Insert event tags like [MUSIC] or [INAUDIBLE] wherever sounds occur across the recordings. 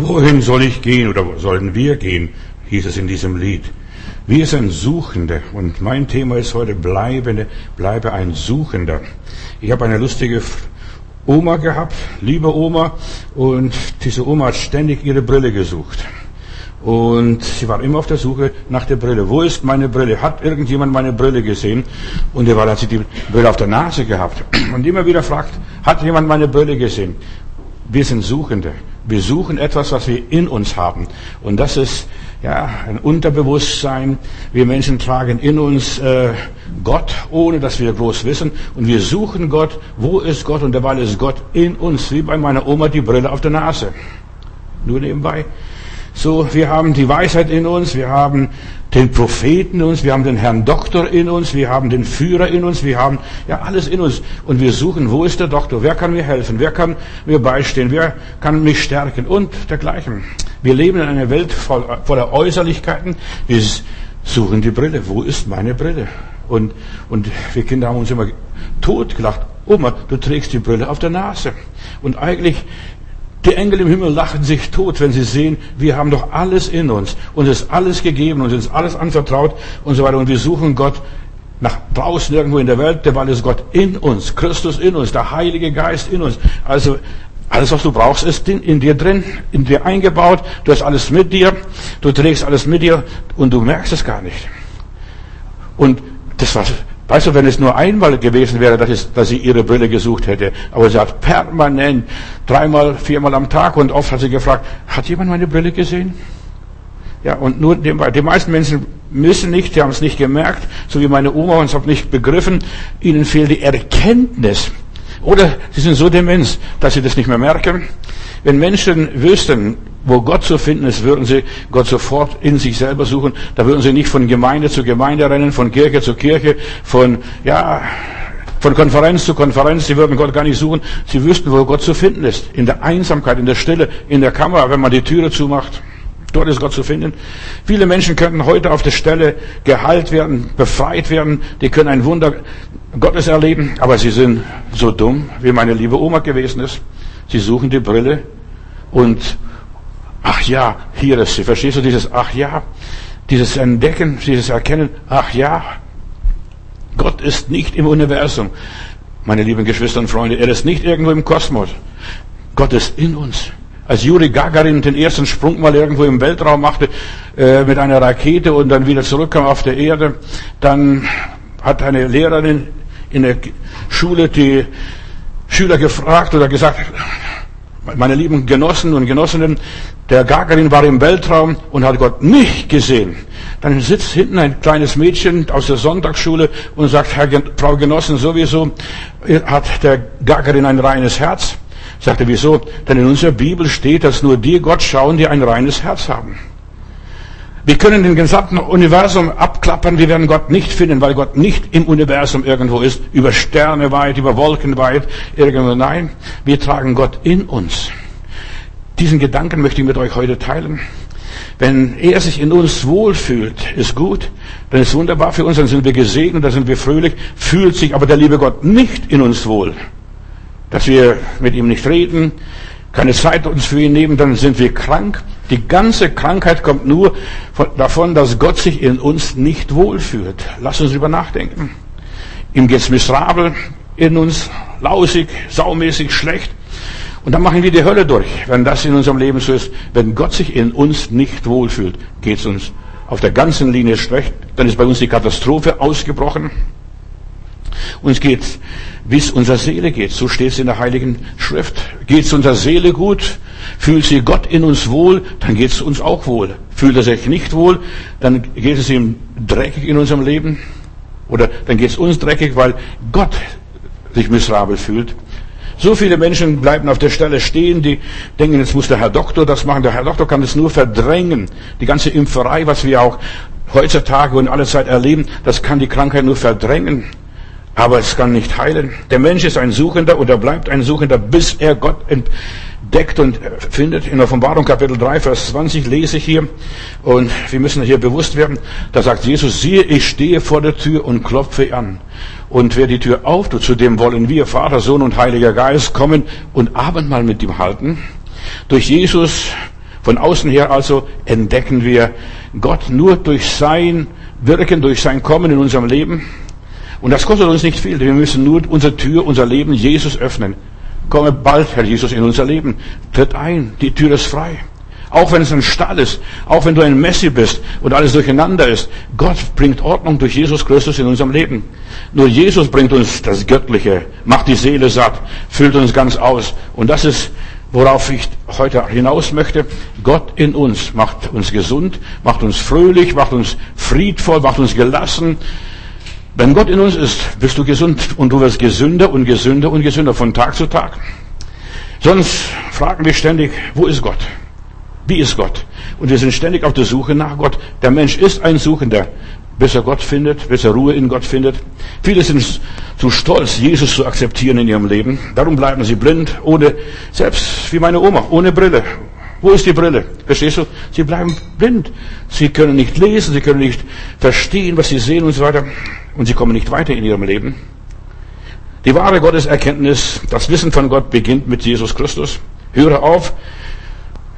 Wohin soll ich gehen oder sollen wir gehen, hieß es in diesem Lied. Wir sind Suchende und mein Thema ist heute bleibende, bleibe ein Suchender. Ich habe eine lustige Oma gehabt, liebe Oma, und diese Oma hat ständig ihre Brille gesucht. Und sie war immer auf der Suche nach der Brille. Wo ist meine Brille? Hat irgendjemand meine Brille gesehen? Und er war, hat sie die Brille auf der Nase gehabt. Und immer wieder fragt, hat jemand meine Brille gesehen? Wir sind Suchende. Wir suchen etwas, was wir in uns haben. Und das ist ja ein Unterbewusstsein. Wir Menschen tragen in uns äh, Gott, ohne dass wir groß wissen. Und wir suchen Gott. Wo ist Gott? Und derweil ist Gott in uns, wie bei meiner Oma die Brille auf der Nase. Nur nebenbei. So, wir haben die Weisheit in uns, wir haben den Propheten in uns, wir haben den Herrn Doktor in uns, wir haben den Führer in uns, wir haben ja alles in uns. Und wir suchen, wo ist der Doktor? Wer kann mir helfen? Wer kann mir beistehen? Wer kann mich stärken? Und dergleichen. Wir leben in einer Welt voller Äußerlichkeiten. Wir suchen die Brille. Wo ist meine Brille? Und, und wir Kinder haben uns immer totgelacht. Oma, du trägst die Brille auf der Nase. Und eigentlich die Engel im Himmel lachen sich tot, wenn sie sehen, wir haben doch alles in uns. Uns ist alles gegeben, uns ist alles anvertraut und so weiter. Und wir suchen Gott nach draußen irgendwo in der Welt, der weil ist Gott in uns, Christus in uns, der Heilige Geist in uns. Also alles, was du brauchst, ist in dir drin, in dir eingebaut. Du hast alles mit dir, du trägst alles mit dir und du merkst es gar nicht. Und das war Weißt du, wenn es nur einmal gewesen wäre, dass, es, dass sie ihre Brille gesucht hätte, aber sie hat permanent, dreimal, viermal am Tag und oft hat sie gefragt, hat jemand meine Brille gesehen? Ja, und nur die, die meisten Menschen müssen nicht, die haben es nicht gemerkt, so wie meine Oma und es hat nicht begriffen, ihnen fehlt die Erkenntnis. Oder sie sind so dement, dass sie das nicht mehr merken. Wenn Menschen wüssten, wo Gott zu finden ist, würden sie Gott sofort in sich selber suchen. Da würden sie nicht von Gemeinde zu Gemeinde rennen, von Kirche zu Kirche, von, ja, von Konferenz zu Konferenz. Sie würden Gott gar nicht suchen. Sie wüssten, wo Gott zu finden ist. In der Einsamkeit, in der Stille, in der Kammer, wenn man die Türe zumacht. Dort ist Gott zu finden. Viele Menschen könnten heute auf der Stelle geheilt werden, befreit werden. Die können ein Wunder Gottes erleben. Aber sie sind so dumm, wie meine liebe Oma gewesen ist. Sie suchen die Brille und Ach ja, hier ist sie. Verstehst du dieses Ach ja? Dieses Entdecken, dieses Erkennen. Ach ja. Gott ist nicht im Universum. Meine lieben Geschwister und Freunde, er ist nicht irgendwo im Kosmos. Gott ist in uns. Als Juri Gagarin den ersten Sprung mal irgendwo im Weltraum machte äh, mit einer Rakete und dann wieder zurückkam auf der Erde, dann hat eine Lehrerin in der Schule die Schüler gefragt oder gesagt, meine lieben Genossen und Genossinnen, der Gagarin war im Weltraum und hat Gott nicht gesehen. Dann sitzt hinten ein kleines Mädchen aus der Sonntagsschule und sagt, Herr, Frau Genossen, sowieso hat der Gagarin ein reines Herz. Sagt er, wieso? Denn in unserer Bibel steht, dass nur die Gott schauen, die ein reines Herz haben. Wir können den gesamten Universum abklappern, wir werden Gott nicht finden, weil Gott nicht im Universum irgendwo ist, über Sterne weit, über Wolken weit, irgendwo. Nein, wir tragen Gott in uns. Diesen Gedanken möchte ich mit euch heute teilen. Wenn er sich in uns wohlfühlt, ist gut, dann ist wunderbar für uns, dann sind wir gesegnet, dann sind wir fröhlich, fühlt sich aber der liebe Gott nicht in uns wohl, dass wir mit ihm nicht reden, keine Zeit uns für ihn nehmen, dann sind wir krank. Die ganze Krankheit kommt nur von, davon, dass Gott sich in uns nicht wohlfühlt. Lass uns drüber nachdenken. Ihm geht's miserabel in uns, lausig, saumäßig, schlecht. Und dann machen wir die Hölle durch, wenn das in unserem Leben so ist. Wenn Gott sich in uns nicht wohlfühlt, geht's uns auf der ganzen Linie schlecht. Dann ist bei uns die Katastrophe ausgebrochen. Uns geht, wie es unserer Seele geht. So steht es in der Heiligen Schrift. Geht es unserer Seele gut? Fühlt sie Gott in uns wohl? Dann geht es uns auch wohl. Fühlt er sich nicht wohl? Dann geht es ihm dreckig in unserem Leben. Oder dann geht es uns dreckig, weil Gott sich miserabel fühlt. So viele Menschen bleiben auf der Stelle stehen, die denken, jetzt muss der Herr Doktor das machen. Der Herr Doktor kann das nur verdrängen. Die ganze Impferei, was wir auch heutzutage und alle Zeit erleben, das kann die Krankheit nur verdrängen aber es kann nicht heilen. Der Mensch ist ein Suchender oder bleibt ein Suchender, bis er Gott entdeckt und findet. In Offenbarung Kapitel 3, Vers 20 lese ich hier, und wir müssen hier bewusst werden, da sagt Jesus, siehe, ich stehe vor der Tür und klopfe an. Und wer die Tür auftut, zu dem wollen wir, Vater, Sohn und Heiliger Geist, kommen und Abendmahl mit ihm halten. Durch Jesus Von außen her also entdecken wir Gott nur durch sein Wirken, durch sein Kommen in unserem Leben. Und das kostet uns nicht viel. Wir müssen nur unsere Tür, unser Leben Jesus öffnen. Komme bald, Herr Jesus, in unser Leben. Tritt ein. Die Tür ist frei. Auch wenn es ein Stall ist, auch wenn du ein Messi bist und alles durcheinander ist, Gott bringt Ordnung durch Jesus Christus in unserem Leben. Nur Jesus bringt uns das Göttliche, macht die Seele satt, füllt uns ganz aus. Und das ist, worauf ich heute hinaus möchte. Gott in uns macht uns gesund, macht uns fröhlich, macht uns friedvoll, macht uns gelassen. Wenn Gott in uns ist, bist du gesund und du wirst gesünder und gesünder und gesünder von Tag zu Tag. Sonst fragen wir ständig, wo ist Gott? Wie ist Gott? Und wir sind ständig auf der Suche nach Gott. Der Mensch ist ein Suchender, bis er Gott findet, bis er Ruhe in Gott findet. Viele sind zu stolz, Jesus zu akzeptieren in ihrem Leben. Darum bleiben sie blind, ohne, selbst wie meine Oma, ohne Brille. Wo ist die Brille? Verstehst du? Sie bleiben blind. Sie können nicht lesen, sie können nicht verstehen, was sie sehen und so weiter. Und sie kommen nicht weiter in ihrem Leben. Die wahre Gotteserkenntnis, das Wissen von Gott beginnt mit Jesus Christus. Höre auf,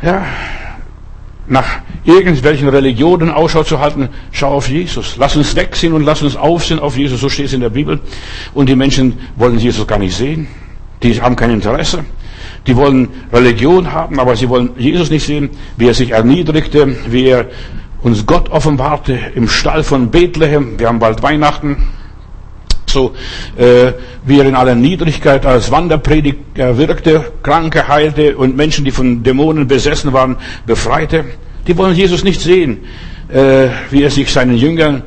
ja, nach irgendwelchen Religionen Ausschau zu halten, schau auf Jesus. Lass uns wegsehen und lass uns aufsehen auf Jesus. So steht es in der Bibel. Und die Menschen wollen Jesus gar nicht sehen. Die haben kein Interesse. Die wollen Religion haben, aber sie wollen Jesus nicht sehen, wie er sich erniedrigte, wie er uns Gott offenbarte im Stall von Bethlehem. Wir haben bald Weihnachten so äh, wie er in aller Niedrigkeit als Wanderprediger wirkte, Kranke heilte und Menschen, die von Dämonen besessen waren, befreite. Die wollen Jesus nicht sehen, äh, wie er sich seinen Jüngern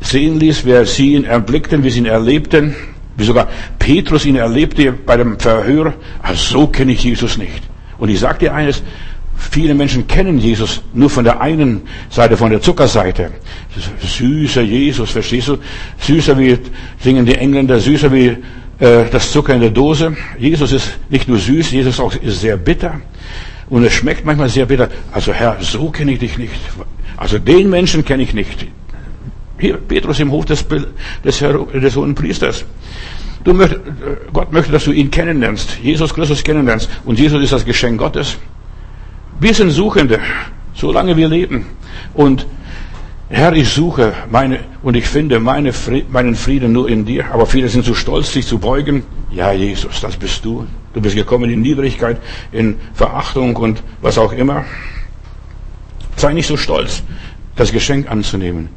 sehen ließ, wer sie ihn erblickten, wie sie ihn erlebten, wie sogar Petrus ihn erlebte bei dem Verhör. Also so kenne ich Jesus nicht. Und ich sage dir eines, Viele Menschen kennen Jesus nur von der einen Seite, von der Zuckerseite. Süßer Jesus, verstehst du? Süßer wie singen die Engländer, süßer wie äh, das Zucker in der Dose. Jesus ist nicht nur süß, Jesus auch ist sehr bitter. Und es schmeckt manchmal sehr bitter. Also Herr, so kenne ich dich nicht. Also den Menschen kenne ich nicht. Hier, Petrus im Hof des, des, des hohen Priesters. Du möcht, Gott möchte, dass du ihn kennenlernst, Jesus Christus kennenlernst. Und Jesus ist das Geschenk Gottes. Wir sind Suchende, solange wir leben. Und Herr, ich suche meine, und ich finde meine, meinen Frieden nur in dir. Aber viele sind zu stolz, sich zu beugen. Ja, Jesus, das bist du. Du bist gekommen in Niedrigkeit, in Verachtung und was auch immer. Sei nicht so stolz, das Geschenk anzunehmen.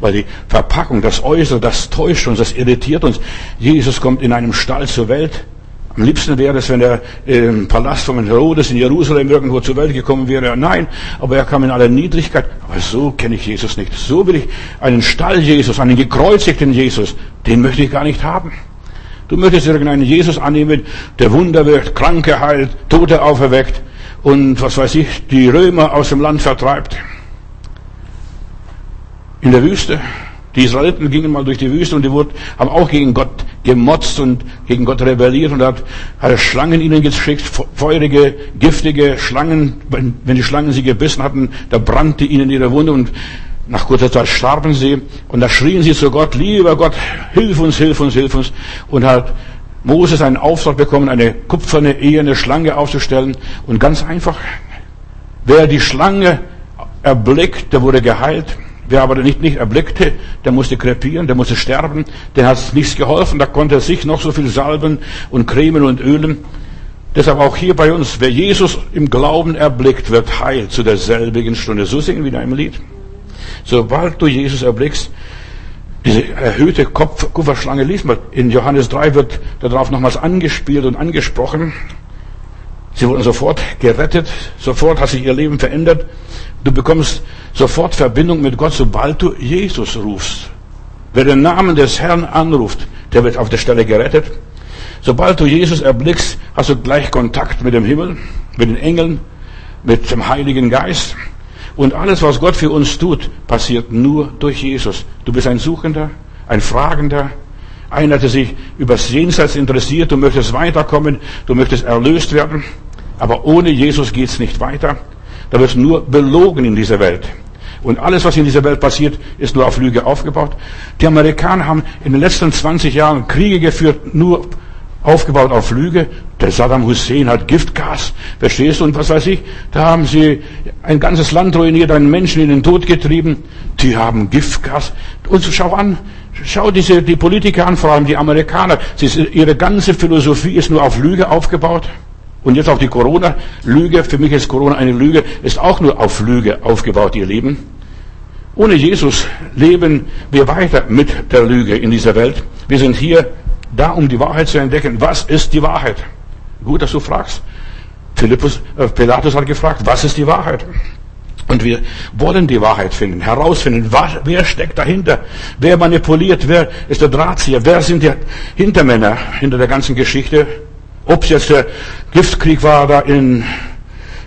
Weil die Verpackung, das Äußere, das täuscht uns, das irritiert uns. Jesus kommt in einem Stall zur Welt. Am liebsten wäre es, wenn er im Palast von Herodes in Jerusalem irgendwo zur Welt gekommen wäre. Nein, aber er kam in aller Niedrigkeit. Aber so kenne ich Jesus nicht. So will ich einen Stall Jesus, einen gekreuzigten Jesus, den möchte ich gar nicht haben. Du möchtest irgendeinen Jesus annehmen, der Wunder wirkt, Kranke heilt, Tote auferweckt und was weiß ich, die Römer aus dem Land vertreibt. In der Wüste die Israeliten gingen mal durch die Wüste und die wurden, haben auch gegen Gott gemotzt und gegen Gott rebelliert und hat, hat Schlangen ihnen geschickt, feurige, giftige Schlangen. Wenn, wenn die Schlangen sie gebissen hatten, da brannte ihnen ihre Wunde und nach kurzer Zeit starben sie und da schrien sie zu Gott, lieber Gott, hilf uns, hilf uns, hilf uns. Und hat Moses einen Auftrag bekommen, eine kupferne, eherne Schlange aufzustellen. Und ganz einfach, wer die Schlange erblickt, der wurde geheilt. Wer aber nicht, nicht erblickte, der musste krepieren, der musste sterben, der hat nichts geholfen, da konnte er sich noch so viel salben und cremen und ölen. Deshalb auch hier bei uns, wer Jesus im Glauben erblickt, wird heil zu derselbigen Stunde. So singen wir in einem Lied. Sobald du Jesus erblickst, diese erhöhte Kupferschlange liest man. In Johannes 3 wird darauf nochmals angespielt und angesprochen. Sie wurden sofort gerettet, sofort hat sich ihr Leben verändert. Du bekommst sofort Verbindung mit Gott, sobald du Jesus rufst. Wer den Namen des Herrn anruft, der wird auf der Stelle gerettet. Sobald du Jesus erblickst, hast du gleich Kontakt mit dem Himmel, mit den Engeln, mit dem Heiligen Geist. Und alles, was Gott für uns tut, passiert nur durch Jesus. Du bist ein Suchender, ein Fragender, einer, der sich übers Jenseits interessiert, du möchtest weiterkommen, du möchtest erlöst werden. Aber ohne Jesus geht's nicht weiter. Da wird nur belogen in dieser Welt. Und alles, was in dieser Welt passiert, ist nur auf Lüge aufgebaut. Die Amerikaner haben in den letzten 20 Jahren Kriege geführt, nur aufgebaut auf Lüge. Der Saddam Hussein hat Giftgas, verstehst du? Und was weiß ich, da haben sie ein ganzes Land ruiniert, einen Menschen in den Tod getrieben. Die haben Giftgas. Und schau an, schau diese, die Politiker an, vor allem die Amerikaner. Sie, ihre ganze Philosophie ist nur auf Lüge aufgebaut. Und jetzt auf die Corona-Lüge. Für mich ist Corona eine Lüge, ist auch nur auf Lüge aufgebaut, ihr Lieben. Ohne Jesus leben wir weiter mit der Lüge in dieser Welt. Wir sind hier da, um die Wahrheit zu entdecken. Was ist die Wahrheit? Gut, dass du fragst. Philippus, äh, Pilatus hat gefragt, was ist die Wahrheit? Und wir wollen die Wahrheit finden, herausfinden, was, wer steckt dahinter, wer manipuliert, wer ist der Drahtzieher, wer sind die Hintermänner hinter der ganzen Geschichte. Ob es jetzt der Giftkrieg war da in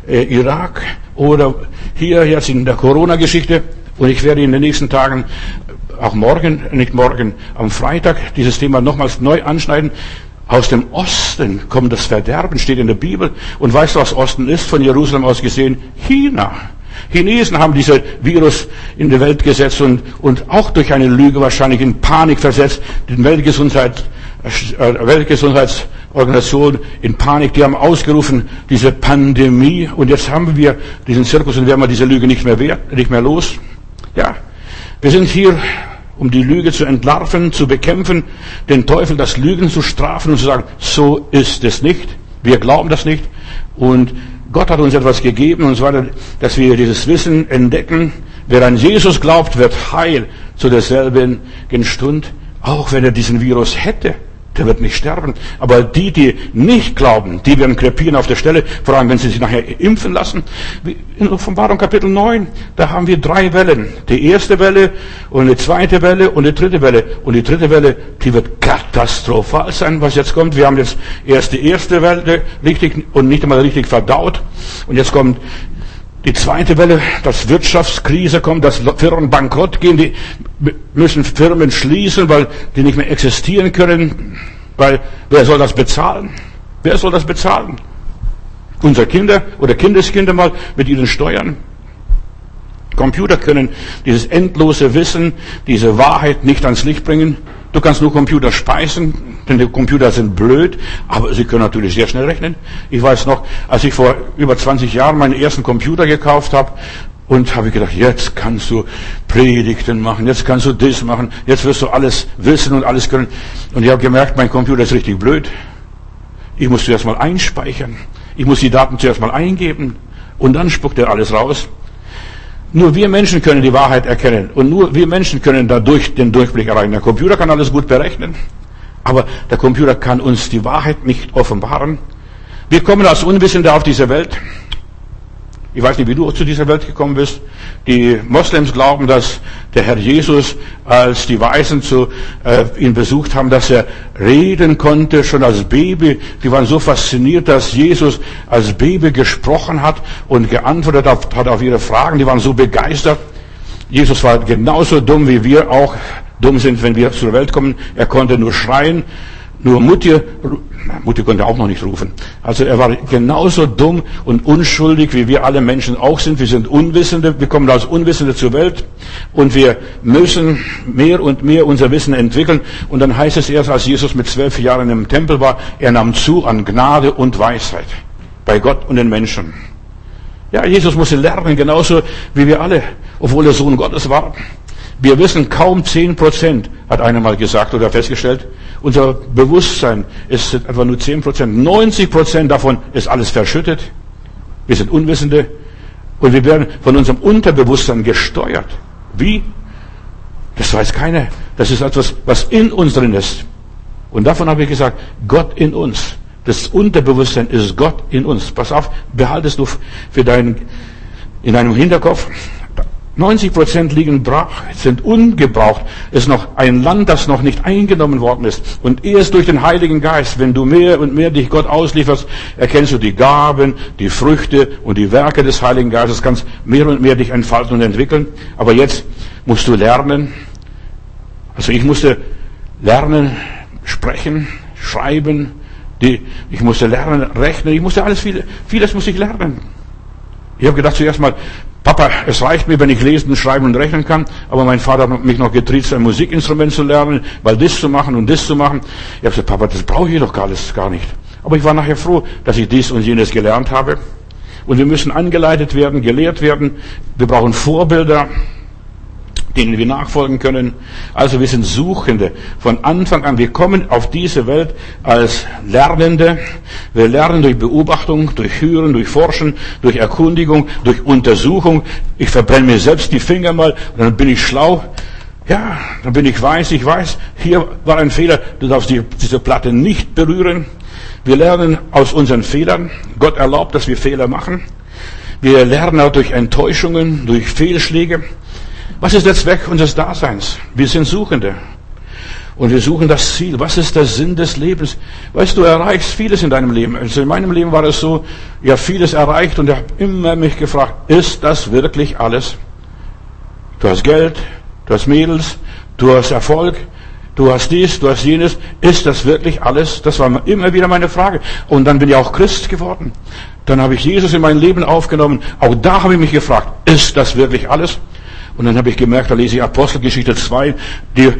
äh, Irak oder hier jetzt in der Corona-Geschichte. Und ich werde in den nächsten Tagen auch morgen, nicht morgen, am Freitag dieses Thema nochmals neu anschneiden. Aus dem Osten kommt das Verderben, steht in der Bibel. Und weißt du, was Osten ist, von Jerusalem aus gesehen? China. Chinesen haben diese Virus in die Welt gesetzt und, und auch durch eine Lüge wahrscheinlich in Panik versetzt, den Weltgesundheit, äh, Weltgesundheitsorganisation in Panik. Die haben ausgerufen, diese Pandemie. Und jetzt haben wir diesen Zirkus und werden wir diese Lüge nicht mehr, wert, nicht mehr los. Ja, wir sind hier, um die Lüge zu entlarven, zu bekämpfen, den Teufel das Lügen zu strafen und zu sagen, so ist es nicht. Wir glauben das nicht. Und Gott hat uns etwas gegeben, und zwar, dass wir dieses Wissen entdecken. Wer an Jesus glaubt, wird heil zu derselben Stund, auch wenn er diesen Virus hätte der wird nicht sterben. Aber die, die nicht glauben, die werden krepieren auf der Stelle, vor allem wenn sie sich nachher impfen lassen. In Offenbarung Kapitel 9, da haben wir drei Wellen. Die erste Welle und eine zweite Welle und eine dritte Welle. Und die dritte Welle, die wird katastrophal sein, was jetzt kommt. Wir haben jetzt erst die erste Welle richtig und nicht einmal richtig verdaut. Und jetzt kommt die zweite Welle, dass Wirtschaftskrise kommt, dass Firmen bankrott gehen, die müssen Firmen schließen, weil die nicht mehr existieren können. Weil wer soll das bezahlen? Wer soll das bezahlen? Unsere Kinder oder Kindeskinder mal mit ihren Steuern? Computer können dieses endlose Wissen, diese Wahrheit nicht ans Licht bringen. Du kannst nur Computer speisen, denn die Computer sind blöd, aber sie können natürlich sehr schnell rechnen. Ich weiß noch, als ich vor über 20 Jahren meinen ersten Computer gekauft habe, und habe ich gedacht, jetzt kannst du Predigten machen, jetzt kannst du das machen, jetzt wirst du alles wissen und alles können. Und ich habe gemerkt, mein Computer ist richtig blöd. Ich muss zuerst mal einspeichern. Ich muss die Daten zuerst mal eingeben. Und dann spuckt er alles raus. Nur wir Menschen können die Wahrheit erkennen. Und nur wir Menschen können dadurch den Durchblick erreichen. Der Computer kann alles gut berechnen. Aber der Computer kann uns die Wahrheit nicht offenbaren. Wir kommen als Unwissende auf diese Welt. Ich weiß nicht, wie du zu dieser Welt gekommen bist. Die Moslems glauben, dass der Herr Jesus, als die Weisen zu, äh, ihn besucht haben, dass er reden konnte, schon als Baby. Die waren so fasziniert, dass Jesus als Baby gesprochen hat und geantwortet hat auf ihre Fragen. Die waren so begeistert. Jesus war genauso dumm, wie wir auch dumm sind, wenn wir zur Welt kommen. Er konnte nur schreien nur Mutti, Mutti konnte auch noch nicht rufen. Also er war genauso dumm und unschuldig, wie wir alle Menschen auch sind. Wir sind Unwissende, wir kommen als Unwissende zur Welt und wir müssen mehr und mehr unser Wissen entwickeln. Und dann heißt es erst, als Jesus mit zwölf Jahren im Tempel war, er nahm zu an Gnade und Weisheit bei Gott und den Menschen. Ja, Jesus musste lernen, genauso wie wir alle, obwohl er Sohn Gottes war. Wir wissen kaum zehn Prozent, hat einer mal gesagt oder festgestellt. Unser Bewusstsein ist etwa nur zehn Prozent. 90 Prozent davon ist alles verschüttet. Wir sind Unwissende und wir werden von unserem Unterbewusstsein gesteuert. Wie? Das weiß keiner. Das ist etwas, was in uns drin ist. Und davon habe ich gesagt, Gott in uns. Das Unterbewusstsein ist Gott in uns. Pass auf, behaltest du für deinen, in deinem Hinterkopf. 90 Prozent liegen brach, sind ungebraucht. Es ist noch ein Land, das noch nicht eingenommen worden ist. Und erst durch den Heiligen Geist, wenn du mehr und mehr dich Gott auslieferst, erkennst du die Gaben, die Früchte und die Werke des Heiligen Geistes, kannst mehr und mehr dich entfalten und entwickeln. Aber jetzt musst du lernen. Also ich musste lernen, sprechen, schreiben. Die, ich musste lernen, rechnen. Ich musste alles, vieles, vieles musste ich lernen. Ich habe gedacht zuerst mal, Papa, es reicht mir, wenn ich lesen, schreiben und rechnen kann, aber mein Vater hat mich noch getriezt, ein Musikinstrument zu lernen, weil das zu machen und das zu machen. Ich habe gesagt, Papa, das brauche ich doch gar, alles, gar nicht. Aber ich war nachher froh, dass ich dies und jenes gelernt habe. Und wir müssen angeleitet werden, gelehrt werden. Wir brauchen Vorbilder denen wir nachfolgen können. Also wir sind Suchende von Anfang an. Wir kommen auf diese Welt als Lernende. Wir lernen durch Beobachtung, durch Hören, durch Forschen, durch Erkundigung, durch Untersuchung. Ich verbrenne mir selbst die Finger mal dann bin ich schlau. Ja, dann bin ich weiß, ich weiß, hier war ein Fehler, du darfst die, diese Platte nicht berühren. Wir lernen aus unseren Fehlern. Gott erlaubt, dass wir Fehler machen. Wir lernen auch durch Enttäuschungen, durch Fehlschläge. Was ist der Zweck unseres Daseins? Wir sind Suchende. Und wir suchen das Ziel. Was ist der Sinn des Lebens? Weißt du, du erreichst vieles in deinem Leben. Also in meinem Leben war es so, ich habe vieles erreicht und ich habe immer mich gefragt, ist das wirklich alles? Du hast Geld, du hast Mädels, du hast Erfolg, du hast dies, du hast jenes. Ist das wirklich alles? Das war immer wieder meine Frage. Und dann bin ich auch Christ geworden. Dann habe ich Jesus in mein Leben aufgenommen. Auch da habe ich mich gefragt, ist das wirklich alles? Und dann habe ich gemerkt, da lese ich Apostelgeschichte 2, die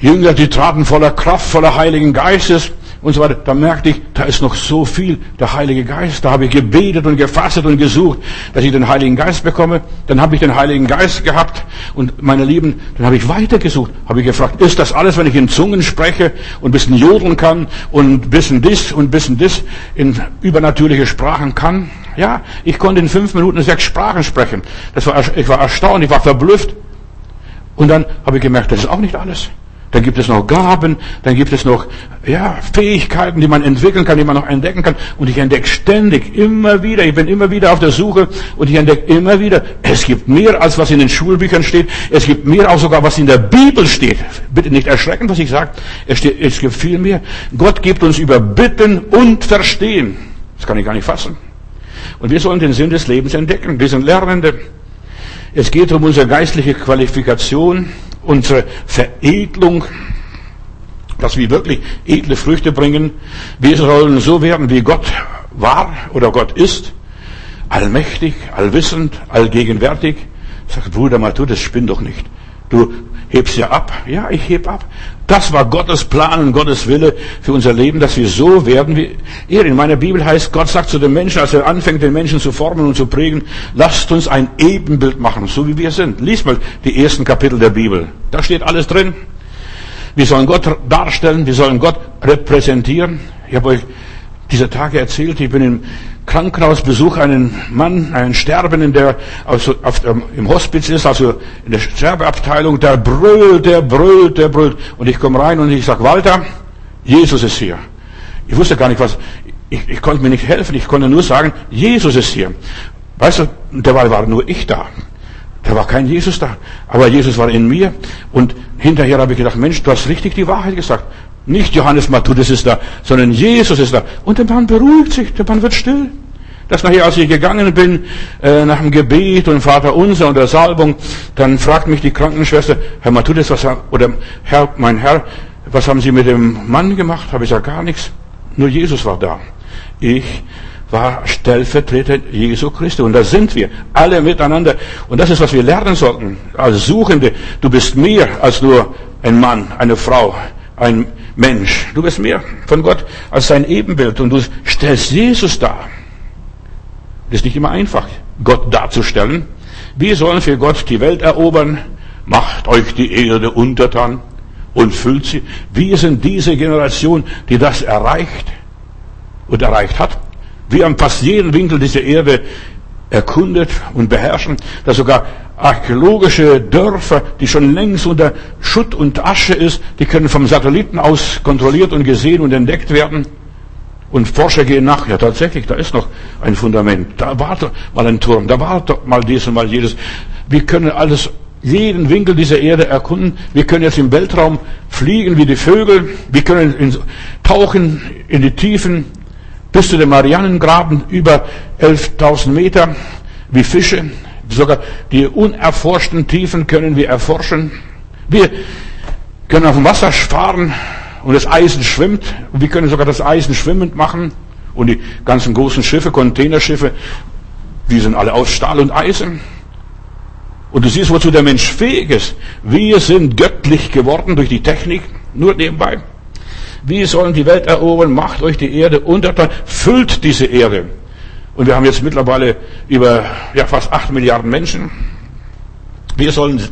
Jünger, die traten voller Kraft, voller Heiligen Geistes und so weiter. Da merkte ich, da ist noch so viel der Heilige Geist. Da habe ich gebetet und gefastet und gesucht, dass ich den Heiligen Geist bekomme. Dann habe ich den Heiligen Geist gehabt und meine Lieben, dann habe ich weitergesucht. Habe ich gefragt, ist das alles, wenn ich in Zungen spreche und ein bisschen jodeln kann und ein bisschen dies und ein bisschen dies in übernatürliche Sprachen kann? Ja, ich konnte in fünf Minuten sechs Sprachen sprechen. Das war, ich war erstaunt, ich war verblüfft. Und dann habe ich gemerkt, das ist auch nicht alles. Dann gibt es noch Gaben, dann gibt es noch ja, Fähigkeiten, die man entwickeln kann, die man noch entdecken kann. Und ich entdecke ständig, immer wieder, ich bin immer wieder auf der Suche und ich entdecke immer wieder, es gibt mehr, als was in den Schulbüchern steht. Es gibt mehr, auch sogar, was in der Bibel steht. Bitte nicht erschrecken, was ich sage. Es, steht, es gibt viel mehr. Gott gibt uns über Bitten und Verstehen. Das kann ich gar nicht fassen. Und wir sollen den Sinn des Lebens entdecken. Wir sind Lernende. Es geht um unsere geistliche Qualifikation, unsere Veredelung, dass wir wirklich edle Früchte bringen. Wir sollen so werden, wie Gott war oder Gott ist. Allmächtig, allwissend, allgegenwärtig. Sagt Bruder Matu, das spinnt doch nicht. Du hebst ja ab. Ja, ich heb ab. Das war Gottes Plan und Gottes Wille für unser Leben, dass wir so werden wie er. In meiner Bibel heißt, Gott sagt zu den Menschen, als er anfängt, den Menschen zu formen und zu prägen, lasst uns ein Ebenbild machen, so wie wir sind. Lies mal die ersten Kapitel der Bibel. Da steht alles drin. Wir sollen Gott darstellen, wir sollen Gott repräsentieren. Ich habe euch diese Tage erzählt, ich bin im Krankenhaus, besuche einen Mann, einen Sterbenden, der also auf, ähm, im Hospiz ist, also in der Sterbeabteilung, der brüllt, der brüllt, der brüllt. Und ich komme rein und ich sage, Walter, Jesus ist hier. Ich wusste gar nicht was, ich, ich konnte mir nicht helfen, ich konnte nur sagen, Jesus ist hier. Weißt du, dabei war nur ich da. Da war kein Jesus da. Aber Jesus war in mir. Und hinterher habe ich gedacht, Mensch, du hast richtig die Wahrheit gesagt. Nicht Johannes Matthäus ist da, sondern Jesus ist da. Und der Mann beruhigt sich, der Mann wird still. Das nachher, als ich gegangen bin, äh, nach dem Gebet und Vater unser und der Salbung, dann fragt mich die Krankenschwester, Herr Matthäus, was, oder Herr, mein Herr, was haben Sie mit dem Mann gemacht? Habe ich gesagt, gar nichts. Nur Jesus war da. Ich war Stellvertreter Jesu Christi. Und da sind wir, alle miteinander. Und das ist, was wir lernen sollten. Als Suchende, du bist mehr als nur ein Mann, eine Frau, ein Mensch. Du bist mehr von Gott als sein Ebenbild und du stellst Jesus dar. Das ist nicht immer einfach, Gott darzustellen. Wir sollen für Gott die Welt erobern. Macht euch die Erde untertan und füllt sie. Wir sind diese Generation, die das erreicht und erreicht hat. Wir haben fast jeden Winkel dieser Erde erkundet und beherrschen, dass sogar archäologische Dörfer, die schon längst unter Schutt und Asche ist, die können vom Satelliten aus kontrolliert und gesehen und entdeckt werden. Und Forscher gehen nach, ja tatsächlich, da ist noch ein Fundament, da war doch mal ein Turm, da war doch mal dies und mal jedes. Wir können alles, jeden Winkel dieser Erde erkunden. Wir können jetzt im Weltraum fliegen wie die Vögel. Wir können in, tauchen in die Tiefen bis zu dem Marianengraben über 11.000 Meter wie Fische. Sogar die unerforschten Tiefen können wir erforschen. Wir können auf dem Wasser fahren und das Eisen schwimmt. Wir können sogar das Eisen schwimmend machen. Und die ganzen großen Schiffe, Containerschiffe, Wir sind alle aus Stahl und Eisen. Und du siehst, wozu der Mensch fähig ist. Wir sind göttlich geworden durch die Technik, nur nebenbei. Wir sollen die Welt erobern, macht euch die Erde untertan, füllt diese Erde. Und wir haben jetzt mittlerweile über ja, fast acht Milliarden Menschen. Wir sollen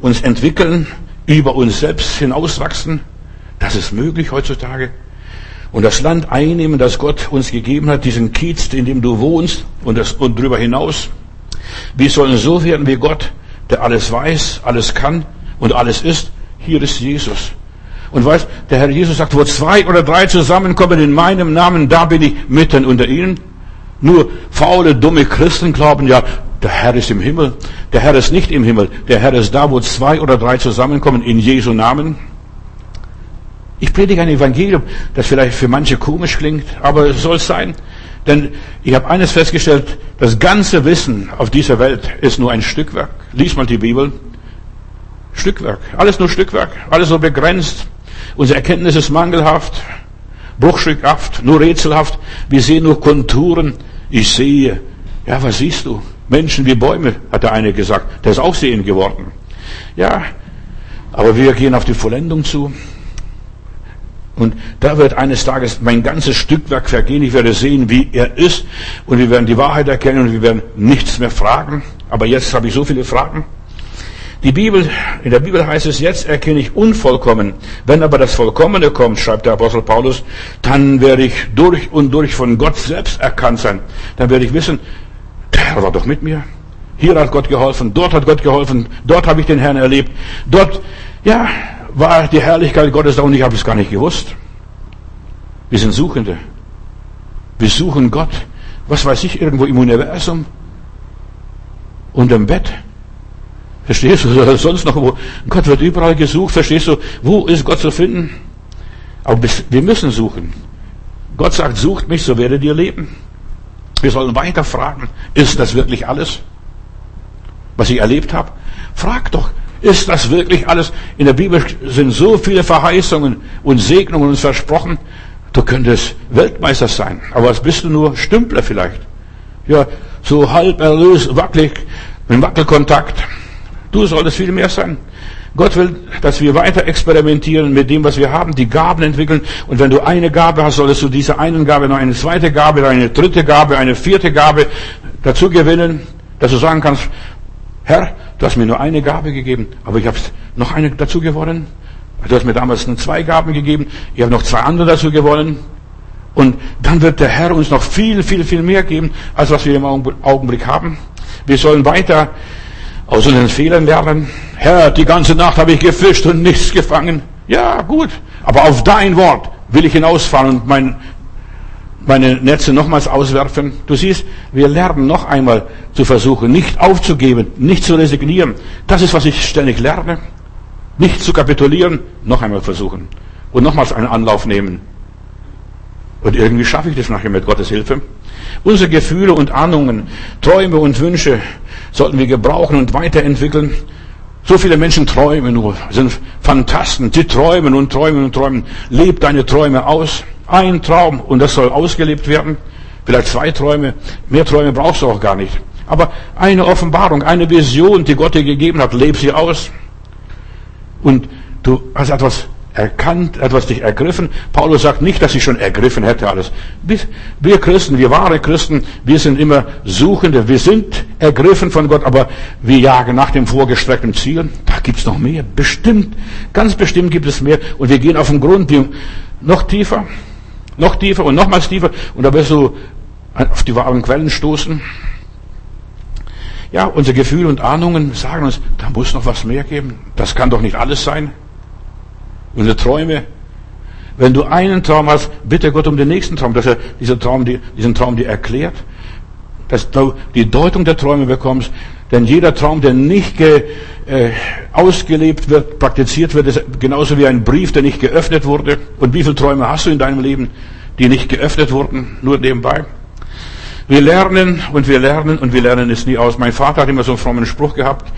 uns entwickeln, über uns selbst hinauswachsen. Das ist möglich heutzutage. Und das Land einnehmen, das Gott uns gegeben hat, diesen Kiez, in dem du wohnst und, das, und darüber hinaus. Wir sollen so werden wie Gott, der alles weiß, alles kann und alles ist. Hier ist Jesus. Und weißt, der Herr Jesus sagt, wo zwei oder drei zusammenkommen in meinem Namen, da bin ich mitten unter ihnen. Nur faule, dumme Christen glauben ja, der Herr ist im Himmel. Der Herr ist nicht im Himmel. Der Herr ist da, wo zwei oder drei zusammenkommen in Jesu Namen. Ich predige ein Evangelium, das vielleicht für manche komisch klingt, aber es soll sein. Denn ich habe eines festgestellt, das ganze Wissen auf dieser Welt ist nur ein Stückwerk. Lies mal die Bibel. Stückwerk. Alles nur Stückwerk. Alles so begrenzt. Unsere Erkenntnis ist mangelhaft, bruchstückhaft, nur rätselhaft. Wir sehen nur Konturen. Ich sehe. Ja, was siehst du? Menschen wie Bäume, hat der eine gesagt. Der ist auch sehend geworden. Ja, aber wir gehen auf die Vollendung zu. Und da wird eines Tages mein ganzes Stückwerk vergehen. Ich werde sehen, wie er ist. Und wir werden die Wahrheit erkennen und wir werden nichts mehr fragen. Aber jetzt habe ich so viele Fragen. Die Bibel, in der Bibel heißt es, jetzt erkenne ich unvollkommen. Wenn aber das Vollkommene kommt, schreibt der Apostel Paulus, dann werde ich durch und durch von Gott selbst erkannt sein. Dann werde ich wissen, der Herr war doch mit mir. Hier hat Gott geholfen, dort hat Gott geholfen, dort habe ich den Herrn erlebt. Dort, ja, war die Herrlichkeit Gottes da und ich habe es gar nicht gewusst. Wir sind Suchende. Wir suchen Gott. Was weiß ich, irgendwo im Universum. Unterm Bett. Verstehst du? [LAUGHS] Sonst noch wo. Gott wird überall gesucht. Verstehst du? Wo ist Gott zu finden? Aber wir müssen suchen. Gott sagt, sucht mich, so werdet ihr leben. Wir sollen weiter fragen, ist das wirklich alles, was ich erlebt habe? Frag doch, ist das wirklich alles? In der Bibel sind so viele Verheißungen und Segnungen uns versprochen. Du könntest Weltmeister sein. Aber was bist du nur? Stümpler vielleicht. Ja, so halb erlöst, wackelig, mit Wackelkontakt. Du solltest viel mehr sein. Gott will, dass wir weiter experimentieren mit dem, was wir haben, die Gaben entwickeln. Und wenn du eine Gabe hast, solltest du diese einen Gabe noch eine zweite Gabe, eine dritte Gabe, eine vierte Gabe dazu gewinnen, dass du sagen kannst, Herr, du hast mir nur eine Gabe gegeben, aber ich habe noch eine dazu gewonnen. Du hast mir damals zwei Gaben gegeben, ich habe noch zwei andere dazu gewonnen. Und dann wird der Herr uns noch viel, viel, viel mehr geben, als was wir im Augenblick haben. Wir sollen weiter aus unseren Fehlern lernen. Herr, die ganze Nacht habe ich gefischt und nichts gefangen. Ja, gut. Aber auf dein Wort will ich hinausfahren und mein meine Netze nochmals auswerfen. Du siehst, wir lernen noch einmal zu versuchen, nicht aufzugeben, nicht zu resignieren. Das ist, was ich ständig lerne. Nicht zu kapitulieren, noch einmal versuchen. Und nochmals einen Anlauf nehmen. Und irgendwie schaffe ich das nachher mit Gottes Hilfe. Unsere Gefühle und Ahnungen, Träume und Wünsche sollten wir gebrauchen und weiterentwickeln. So viele Menschen träumen nur, sind Fantasten. Sie träumen und träumen und träumen. Lebt deine Träume aus. Ein Traum und das soll ausgelebt werden. Vielleicht zwei Träume. Mehr Träume brauchst du auch gar nicht. Aber eine Offenbarung, eine Vision, die Gott dir gegeben hat, leb sie aus. Und du hast etwas erkannt, etwas dich ergriffen. Paulus sagt nicht, dass ich schon ergriffen hätte alles. Wir Christen, wir wahre Christen, wir sind immer Suchende. Wir sind ergriffen von Gott, aber wir jagen nach dem vorgestreckten Ziel. Da gibt's noch mehr. Bestimmt, ganz bestimmt gibt es mehr. Und wir gehen auf den Grund, noch tiefer. Noch tiefer und nochmals tiefer. Und da wirst du auf die wahren Quellen stoßen. Ja, unsere Gefühle und Ahnungen sagen uns, da muss noch was mehr geben. Das kann doch nicht alles sein. Unsere Träume. Wenn du einen Traum hast, bitte Gott um den nächsten Traum, dass er diesen Traum, diesen Traum dir erklärt, dass du die Deutung der Träume bekommst. Denn jeder Traum, der nicht ge, äh, ausgelebt wird, praktiziert wird, ist genauso wie ein Brief, der nicht geöffnet wurde. Und wie viele Träume hast du in deinem Leben, die nicht geöffnet wurden, nur nebenbei? Wir lernen und wir lernen und wir lernen es nie aus. Mein Vater hat immer so einen frommen Spruch gehabt.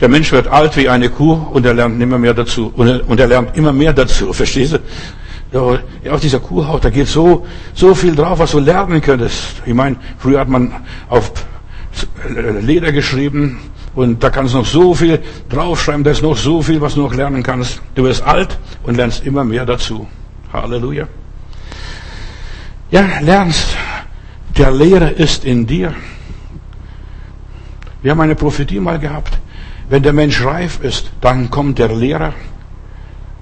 Der Mensch wird alt wie eine Kuh und er lernt immer mehr dazu. Und er, er lernt immer mehr dazu. [LAUGHS] Verstehst du? Ja, auf dieser Kuhhaut, da geht so, so viel drauf, was du lernen könntest. Ich meine, früher hat man auf Leder geschrieben und da kannst du noch so viel draufschreiben, da ist noch so viel, was du noch lernen kannst. Du wirst alt und lernst immer mehr dazu. Halleluja. Ja, lernst. Der Lehrer ist in dir. Wir haben eine Prophetie mal gehabt. Wenn der Mensch reif ist, dann kommt der Lehrer.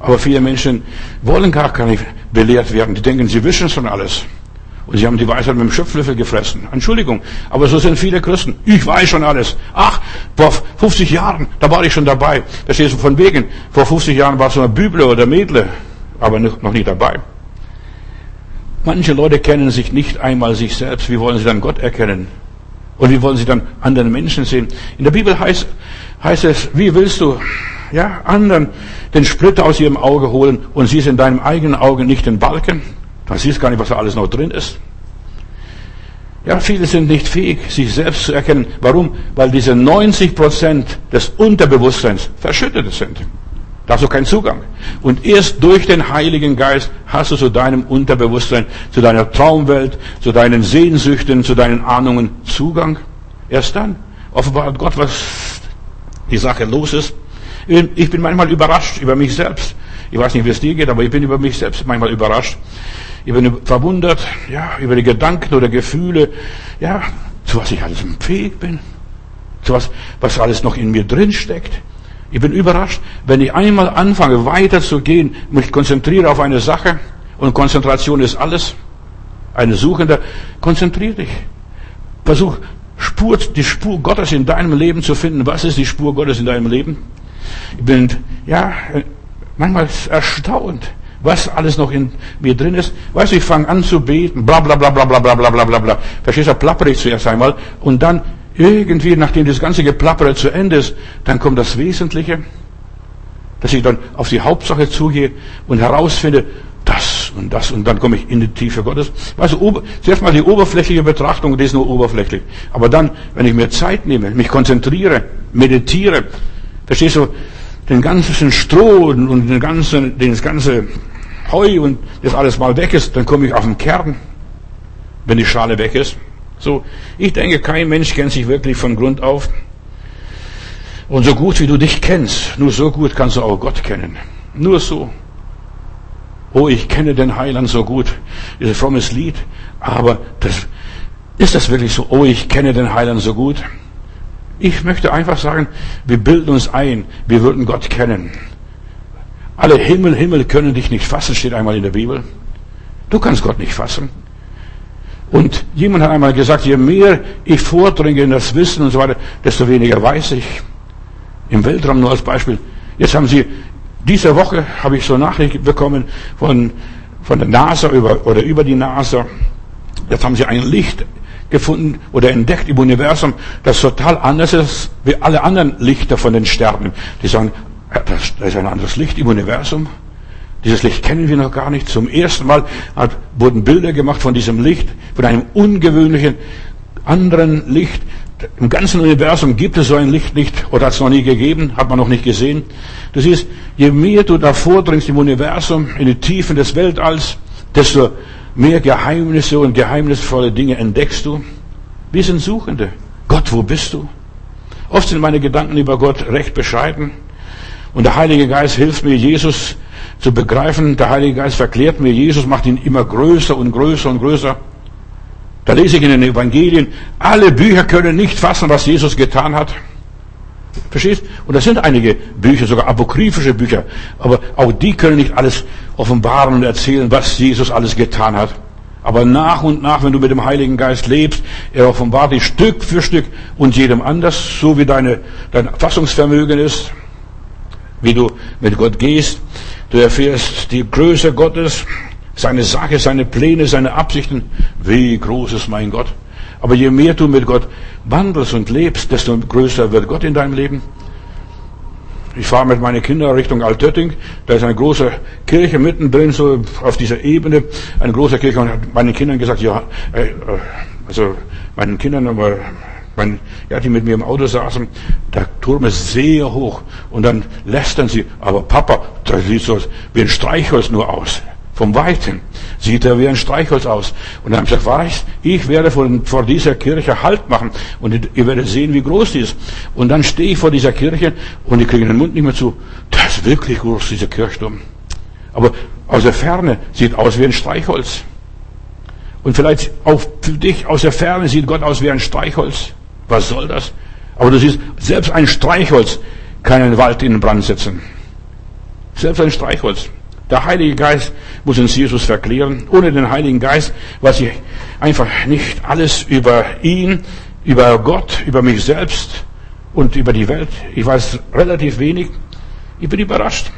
Aber viele Menschen wollen gar nicht belehrt werden. Die denken, sie wissen schon alles. Und sie haben die Weisheit mit dem Schöpflöffel gefressen. Entschuldigung, aber so sind viele Christen. Ich weiß schon alles. Ach, vor 50 Jahren, da war ich schon dabei. Da stehst du von wegen. Vor 50 Jahren warst du ein Büble oder Mädle, aber noch nicht dabei. Manche Leute kennen sich nicht einmal sich selbst. Wie wollen sie dann Gott erkennen? Und wie wollen sie dann anderen Menschen sehen? In der Bibel heißt, heißt es, wie willst du ja, anderen den Splitter aus ihrem Auge holen und siehst in deinem eigenen Auge nicht den Balken? Dann siehst gar nicht, was da alles noch drin ist. Ja, viele sind nicht fähig, sich selbst zu erkennen. Warum? Weil diese 90 Prozent des Unterbewusstseins verschüttet sind. Da hast du keinen Zugang. Und erst durch den Heiligen Geist hast du zu deinem Unterbewusstsein, zu deiner Traumwelt, zu deinen Sehnsüchten, zu deinen Ahnungen Zugang. Erst dann offenbart Gott, was die Sache los ist. Ich bin manchmal überrascht über mich selbst. Ich weiß nicht, wie es dir geht, aber ich bin über mich selbst manchmal überrascht. Ich bin verwundert, ja, über die Gedanken oder Gefühle, ja, zu was ich alles fähig bin, zu was, was alles noch in mir drin steckt. Ich bin überrascht, wenn ich einmal anfange, weiterzugehen, mich konzentriere auf eine Sache, und Konzentration ist alles, eine Suchende, konzentriere dich. Versuch, Spur, die Spur Gottes in deinem Leben zu finden. Was ist die Spur Gottes in deinem Leben? Ich bin, ja, manchmal erstaunt, was alles noch in mir drin ist. Weißt du, ich fange an zu beten, bla bla bla bla bla bla bla bla bla bla. Verstehst du, plappere ich zuerst einmal und dann irgendwie, nachdem das ganze Geplappere zu Ende ist, dann kommt das Wesentliche, dass ich dann auf die Hauptsache zugehe und herausfinde, das und das und dann komme ich in die Tiefe Gottes. Weißt du, zuerst mal die oberflächliche Betrachtung, die ist nur oberflächlich. Aber dann, wenn ich mir Zeit nehme, mich konzentriere, meditiere, verstehst du, den ganzen Stroh und den ganzen, das ganze Heu und das alles mal weg ist, dann komme ich auf den Kern, wenn die Schale weg ist. So, ich denke, kein Mensch kennt sich wirklich von Grund auf. Und so gut wie du dich kennst, nur so gut kannst du auch Gott kennen. Nur so. Oh, ich kenne den Heiland so gut. Ist ein frommes Lied. Aber das, ist das wirklich so? Oh, ich kenne den Heiland so gut. Ich möchte einfach sagen, wir bilden uns ein, wir würden Gott kennen. Alle Himmel, Himmel können dich nicht fassen, steht einmal in der Bibel. Du kannst Gott nicht fassen. Und jemand hat einmal gesagt, je mehr ich vordringe in das Wissen und so weiter, desto weniger weiß ich. Im Weltraum nur als Beispiel. Jetzt haben sie, diese Woche habe ich so Nachricht bekommen von, von der NASA über, oder über die NASA. Jetzt haben sie ein Licht gefunden oder entdeckt im Universum, das total anders ist wie alle anderen Lichter von den Sternen. Die sagen, da ist ein anderes Licht im Universum. Dieses Licht kennen wir noch gar nicht. Zum ersten Mal wurden Bilder gemacht von diesem Licht, von einem ungewöhnlichen anderen Licht. Im ganzen Universum gibt es so ein Licht nicht oder hat es noch nie gegeben, hat man noch nicht gesehen. Das ist, je mehr du davor dringst im Universum, in die Tiefen des Weltalls, desto mehr Geheimnisse und geheimnisvolle Dinge entdeckst du. Wir sind Suchende. Gott, wo bist du? Oft sind meine Gedanken über Gott recht bescheiden. Und der Heilige Geist hilft mir, Jesus zu begreifen. Der Heilige Geist verklärt mir Jesus, macht ihn immer größer und größer und größer. Da lese ich in den Evangelien, alle Bücher können nicht fassen, was Jesus getan hat. Verstehst? Und das sind einige Bücher, sogar apokryphische Bücher. Aber auch die können nicht alles offenbaren und erzählen, was Jesus alles getan hat. Aber nach und nach, wenn du mit dem Heiligen Geist lebst, er offenbart dich Stück für Stück und jedem anders, so wie deine, dein Fassungsvermögen ist, wie du mit Gott gehst. Du erfährst die Größe Gottes, seine Sache, seine Pläne, seine Absichten. Wie groß ist mein Gott? Aber je mehr du mit Gott wandelst und lebst, desto größer wird Gott in deinem Leben. Ich fahre mit meinen Kindern Richtung Altötting. Da ist eine große Kirche mittendrin, so auf dieser Ebene. Eine große Kirche. Und hat meinen Kindern gesagt, ja, äh, also meinen Kindern, aber mein, ja, die mit mir im Auto saßen, der Turm ist sehr hoch. Und dann lästern sie, aber Papa, das sieht so wie ein Streichholz nur aus. Vom Weiten sieht er wie ein Streichholz aus. Und dann habe ich gesagt, ich werde vor, vor dieser Kirche Halt machen und ihr werdet sehen, wie groß die ist. Und dann stehe ich vor dieser Kirche und die kriegen den Mund nicht mehr zu. Das ist wirklich groß, dieser Kirchturm. Aber aus der Ferne sieht aus wie ein Streichholz. Und vielleicht auch für dich aus der Ferne sieht Gott aus wie ein Streichholz. Was soll das? Aber du siehst, selbst ein Streichholz kann einen Wald in den Brand setzen. Selbst ein Streichholz. Der Heilige Geist muss uns Jesus verklären. Ohne den Heiligen Geist weiß ich einfach nicht alles über ihn, über Gott, über mich selbst und über die Welt. Ich weiß relativ wenig. Ich bin überrascht,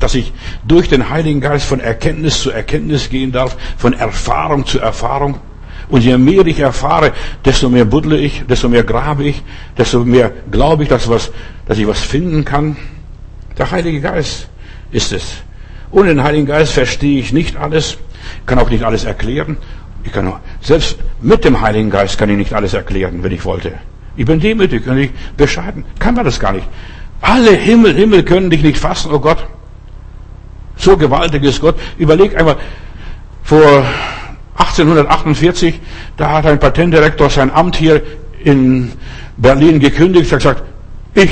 dass ich durch den Heiligen Geist von Erkenntnis zu Erkenntnis gehen darf, von Erfahrung zu Erfahrung. Und je mehr ich erfahre, desto mehr buddle ich, desto mehr grabe ich, desto mehr glaube ich, dass, was, dass ich was finden kann. Der Heilige Geist ist es. Ohne den Heiligen Geist verstehe ich nicht alles, kann auch nicht alles erklären. Ich kann auch, selbst mit dem Heiligen Geist kann ich nicht alles erklären, wenn ich wollte. Ich bin demütig und ich bescheiden. Kann man das gar nicht. Alle Himmel, Himmel können dich nicht fassen, oh Gott. So gewaltig ist Gott. Überleg einmal, vor 1848, da hat ein Patentdirektor sein Amt hier in Berlin gekündigt, hat gesagt, ich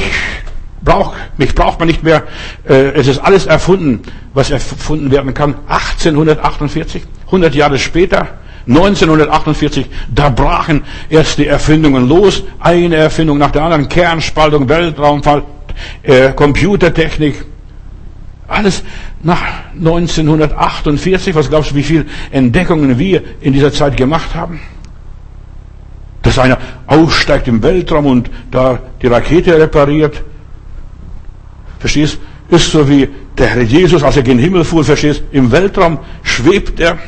brauch, mich braucht man nicht mehr, äh, es ist alles erfunden, was erfunden werden kann. 1848, 100 Jahre später, 1948, da brachen erst die Erfindungen los, eine Erfindung nach der anderen, Kernspaltung, Weltraumfall, äh, Computertechnik, alles nach 1948. Was glaubst du, wie viele Entdeckungen wir in dieser Zeit gemacht haben? Dass einer aussteigt im Weltraum und da die Rakete repariert. Verstehst? Ist so wie der Herr Jesus, als er gen Himmel fuhr, verstehst? Im Weltraum schwebt er.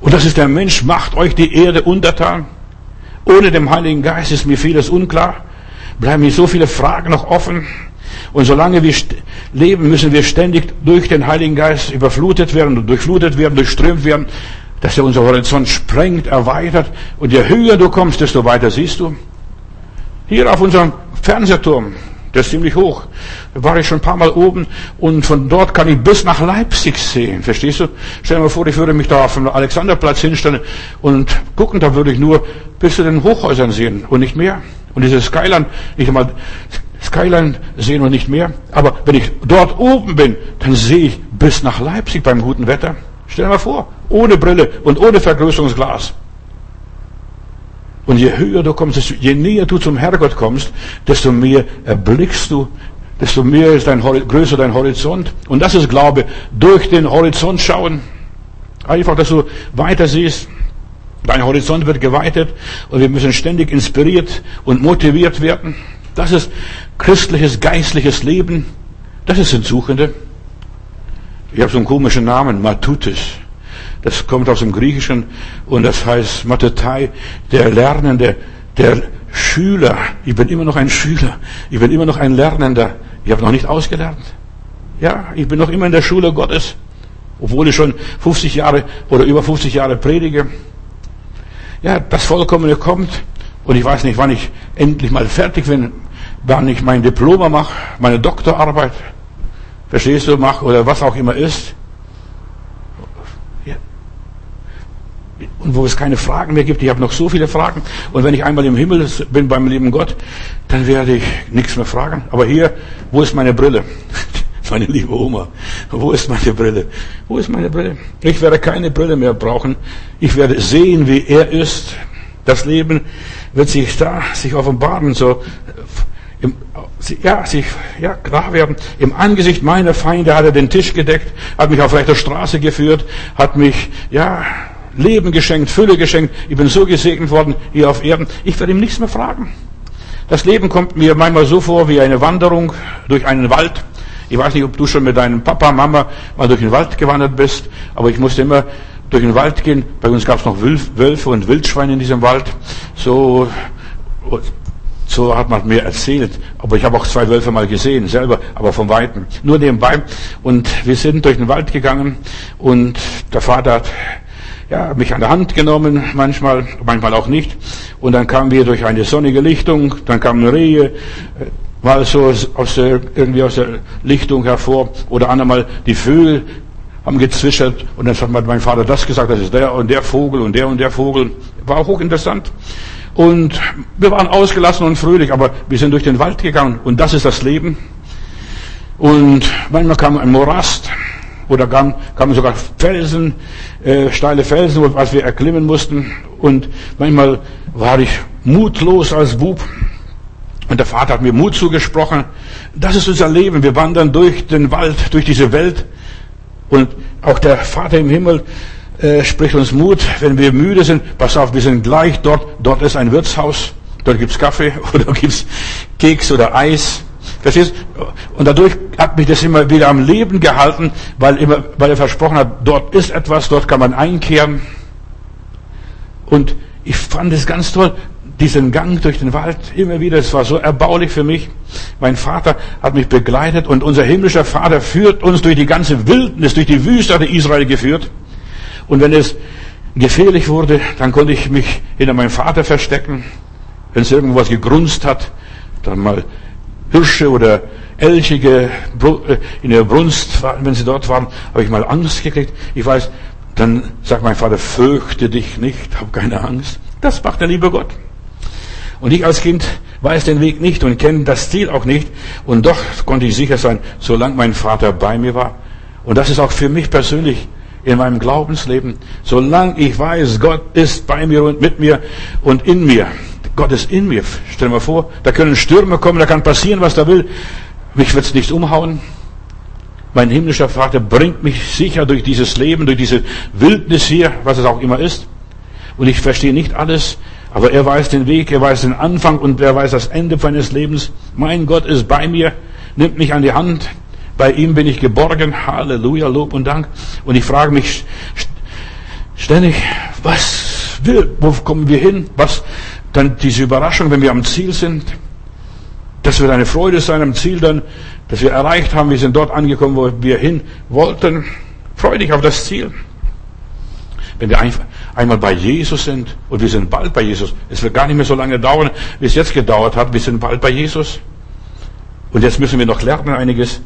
Und das ist der Mensch, macht euch die Erde untertan. Ohne dem Heiligen Geist ist mir vieles unklar. Bleiben mir so viele Fragen noch offen. Und solange wir leben, müssen wir ständig durch den Heiligen Geist überflutet werden, durchflutet werden, durchströmt werden, dass er unser Horizont sprengt, erweitert. Und je höher du kommst, desto weiter siehst du. Hier auf unserem Fernsehturm, der ist ziemlich hoch. Da war ich schon ein paar Mal oben und von dort kann ich bis nach Leipzig sehen. Verstehst du? Stell dir mal vor, ich würde mich da auf dem Alexanderplatz hinstellen und gucken, da würde ich nur bis zu den Hochhäusern sehen und nicht mehr. Und dieses Skyline, nicht einmal Skyline sehen wir nicht mehr. Aber wenn ich dort oben bin, dann sehe ich bis nach Leipzig beim guten Wetter. Stell dir mal vor, ohne Brille und ohne Vergrößerungsglas. Und je höher du kommst, je näher du zum Herrgott kommst, desto mehr erblickst du, desto mehr ist dein, größer dein Horizont. Und das ist Glaube, durch den Horizont schauen. Einfach, dass du weiter siehst. Dein Horizont wird geweitet und wir müssen ständig inspiriert und motiviert werden. Das ist christliches, geistliches Leben. Das ist Suchende. Ich habe so einen komischen Namen, Matutis. Das kommt aus dem Griechischen und das heißt Matetai, der Lernende, der Schüler. Ich bin immer noch ein Schüler. Ich bin immer noch ein Lernender. Ich habe noch nicht ausgelernt. Ja, ich bin noch immer in der Schule Gottes, obwohl ich schon 50 Jahre oder über 50 Jahre predige. Ja, das Vollkommene kommt und ich weiß nicht, wann ich endlich mal fertig bin wann ich mein Diploma mache, meine Doktorarbeit, verstehst du, mache oder was auch immer ist. Und wo es keine Fragen mehr gibt, ich habe noch so viele Fragen. Und wenn ich einmal im Himmel bin beim lieben Gott, dann werde ich nichts mehr fragen. Aber hier, wo ist meine Brille? [LAUGHS] Meine liebe Oma, wo ist meine Brille? Wo ist meine Brille? Ich werde keine Brille mehr brauchen. Ich werde sehen, wie er ist. Das Leben wird sich da, sich offenbaren, so im, ja, sich, ja, klar werden. Im Angesicht meiner Feinde hat er den Tisch gedeckt, hat mich auf rechter Straße geführt, hat mich, ja, Leben geschenkt, Fülle geschenkt. Ich bin so gesegnet worden hier auf Erden. Ich werde ihm nichts mehr fragen. Das Leben kommt mir manchmal so vor wie eine Wanderung durch einen Wald. Ich weiß nicht, ob du schon mit deinem Papa, Mama mal durch den Wald gewandert bist, aber ich musste immer durch den Wald gehen. Bei uns gab es noch Wölfe und Wildschweine in diesem Wald. So so hat man mir erzählt. Aber ich habe auch zwei Wölfe mal gesehen, selber, aber von Weitem. Nur nebenbei. Und wir sind durch den Wald gegangen und der Vater hat ja, mich an der Hand genommen, manchmal, manchmal auch nicht. Und dann kamen wir durch eine sonnige Lichtung, dann kamen Rehe, mal so aus der, irgendwie aus der Lichtung hervor oder andermal die Vögel haben gezwischert und dann hat mein Vater das gesagt, das ist der und der Vogel und der und der Vogel. War auch hochinteressant. Und wir waren ausgelassen und fröhlich, aber wir sind durch den Wald gegangen und das ist das Leben. Und manchmal kam ein Morast oder kamen, kamen sogar Felsen, äh, steile Felsen, was wir erklimmen mussten. Und manchmal war ich mutlos als Bub. Und der Vater hat mir Mut zugesprochen. Das ist unser Leben. Wir wandern durch den Wald, durch diese Welt. Und auch der Vater im Himmel äh, spricht uns Mut, wenn wir müde sind. Pass auf, wir sind gleich dort. Dort ist ein Wirtshaus. Dort gibt's Kaffee [LAUGHS] oder gibt's Keks oder Eis. Verstehst? Und dadurch hat mich das immer wieder am Leben gehalten, weil, immer, weil er versprochen hat, dort ist etwas, dort kann man einkehren. Und ich fand es ganz toll, diesen Gang durch den Wald immer wieder. Es war so erbaulich für mich. Mein Vater hat mich begleitet und unser himmlischer Vater führt uns durch die ganze Wildnis, durch die Wüste hat Israel geführt. Und wenn es gefährlich wurde, dann konnte ich mich hinter meinem Vater verstecken. Wenn es irgendwo was gegrunzt hat, dann mal Hirsche oder Elchige äh, in der Brunst, wenn sie dort waren, habe ich mal Angst gekriegt. Ich weiß, dann sagt mein Vater, fürchte dich nicht, hab keine Angst. Das macht der liebe Gott. Und ich als Kind weiß den Weg nicht und kenne das Ziel auch nicht. Und doch konnte ich sicher sein, solange mein Vater bei mir war. Und das ist auch für mich persönlich in meinem Glaubensleben. Solange ich weiß, Gott ist bei mir und mit mir und in mir, Gott ist in mir. Stell dir mal vor, da können Stürme kommen, da kann passieren, was da will. Mich wird's nicht umhauen. Mein himmlischer Vater bringt mich sicher durch dieses Leben, durch diese Wildnis hier, was es auch immer ist. Und ich verstehe nicht alles, aber er weiß den Weg, er weiß den Anfang und er weiß das Ende meines Lebens. Mein Gott ist bei mir, nimmt mich an die Hand. Bei ihm bin ich geborgen. Halleluja, Lob und Dank. Und ich frage mich ständig, was will, wo kommen wir hin? Was, dann diese Überraschung, wenn wir am Ziel sind, das wird eine Freude sein am Ziel dann, dass wir erreicht haben, wir sind dort angekommen, wo wir hin wollten. Freu dich auf das Ziel. Wenn wir einmal bei Jesus sind und wir sind bald bei Jesus, es wird gar nicht mehr so lange dauern, wie es jetzt gedauert hat, wir sind bald bei Jesus. Und jetzt müssen wir noch lernen einiges.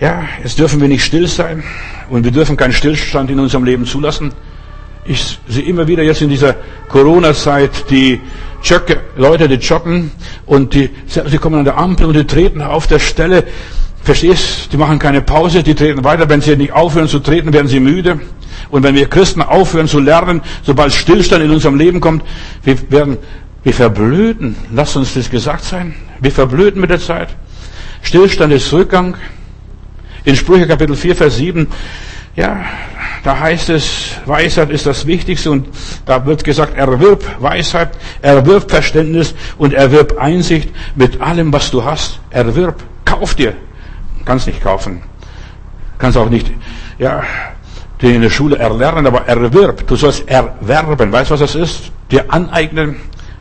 Ja, jetzt dürfen wir nicht still sein und wir dürfen keinen Stillstand in unserem Leben zulassen. Ich sehe immer wieder jetzt in dieser Corona-Zeit die Jogge, Leute, die joggen und die, sie kommen an der Ampel und die treten auf der Stelle. Verstehst? Die machen keine Pause, die treten weiter. Wenn sie nicht aufhören zu treten, werden sie müde. Und wenn wir Christen aufhören zu lernen, sobald Stillstand in unserem Leben kommt, wir werden, wir verblöden. Lass uns das gesagt sein. Wir verblöden mit der Zeit. Stillstand ist Rückgang. In Sprüche Kapitel 4, Vers 7 ja, da heißt es, Weisheit ist das Wichtigste und da wird gesagt, erwirb Weisheit, erwirb Verständnis und erwirb Einsicht mit allem, was du hast. Erwirb, kauf dir. Kannst nicht kaufen. Kannst auch nicht, ja, den in der Schule erlernen, aber erwirb. Du sollst erwerben. Weißt du, was das ist? Dir aneignen.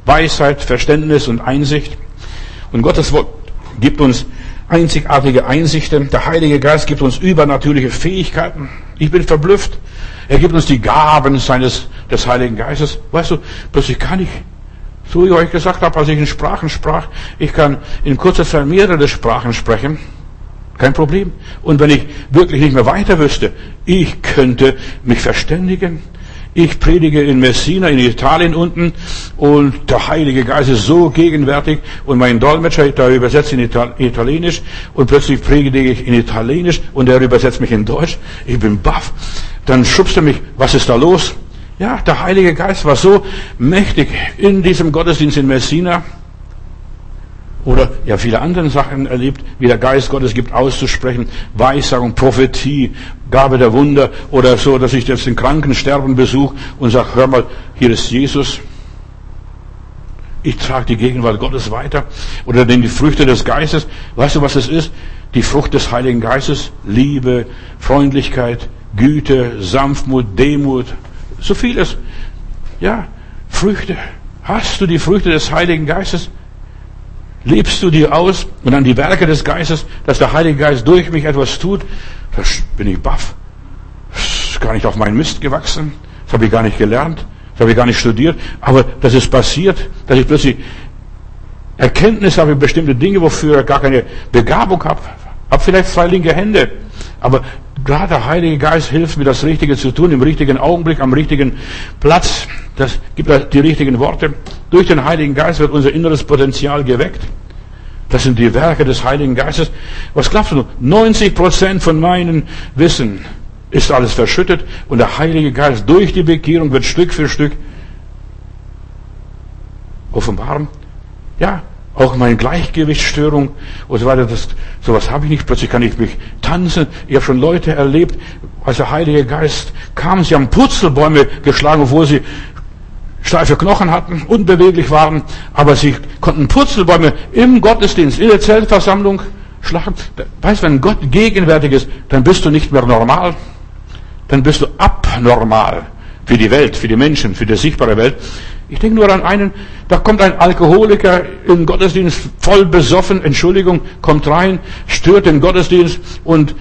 Weisheit, Verständnis und Einsicht. Und Gottes Wort gibt uns einzigartige Einsichten. Der Heilige Geist gibt uns übernatürliche Fähigkeiten. Ich bin verblüfft. Er gibt uns die Gaben seines, des Heiligen Geistes. Weißt du, plötzlich kann ich, so wie ich euch gesagt habe, als ich in Sprachen sprach, ich kann in kurzer Zeit mehrere Sprachen sprechen. Kein Problem. Und wenn ich wirklich nicht mehr weiter wüsste, ich könnte mich verständigen. Ich predige in Messina, in Italien unten, und der Heilige Geist ist so gegenwärtig, und mein Dolmetscher, der übersetzt in Italienisch, und plötzlich predige ich in Italienisch, und er übersetzt mich in Deutsch. Ich bin baff. Dann schubst er mich, was ist da los? Ja, der Heilige Geist war so mächtig in diesem Gottesdienst in Messina oder ja viele andere Sachen erlebt, wie der Geist Gottes gibt auszusprechen, Weissagung, Prophetie, Gabe der Wunder oder so, dass ich jetzt den Kranken sterben besuche und sage, hör mal, hier ist Jesus. Ich trage die Gegenwart Gottes weiter. Oder denn die Früchte des Geistes. Weißt du, was es ist? Die Frucht des Heiligen Geistes. Liebe, Freundlichkeit, Güte, Sanftmut, Demut. So vieles. Ja, Früchte. Hast du die Früchte des Heiligen Geistes? Lebst du die aus und dann die Werke des Geistes, dass der Heilige Geist durch mich etwas tut? Das bin ich baff. Das ist gar nicht auf meinen Mist gewachsen. Das habe ich gar nicht gelernt. Das habe ich gar nicht studiert. Aber das ist passiert, dass ich plötzlich Erkenntnis habe, bestimmte Dinge, wofür ich gar keine Begabung habe. Habe vielleicht zwei linke Hände. Aber gerade der Heilige Geist hilft mir, das Richtige zu tun, im richtigen Augenblick, am richtigen Platz. Das gibt die richtigen Worte. Durch den Heiligen Geist wird unser inneres Potenzial geweckt. Das sind die Werke des Heiligen Geistes. Was glaubst du? 90 Prozent von meinem Wissen ist alles verschüttet und der Heilige Geist durch die Bekehrung wird Stück für Stück offenbaren. Ja, auch meine Gleichgewichtsstörung und so weiter, das, sowas habe ich nicht. Plötzlich kann ich mich tanzen. Ich habe schon Leute erlebt, als der Heilige Geist kam, sie haben Putzelbäume geschlagen, obwohl sie steife Knochen hatten, unbeweglich waren, aber sie konnten Putzelbäume im Gottesdienst, in der Zeltversammlung schlagen. Weißt, wenn Gott gegenwärtig ist, dann bist du nicht mehr normal, dann bist du abnormal für die Welt, für die Menschen, für die sichtbare Welt. Ich denke nur an einen, da kommt ein Alkoholiker im Gottesdienst voll besoffen, Entschuldigung, kommt rein, stört den Gottesdienst und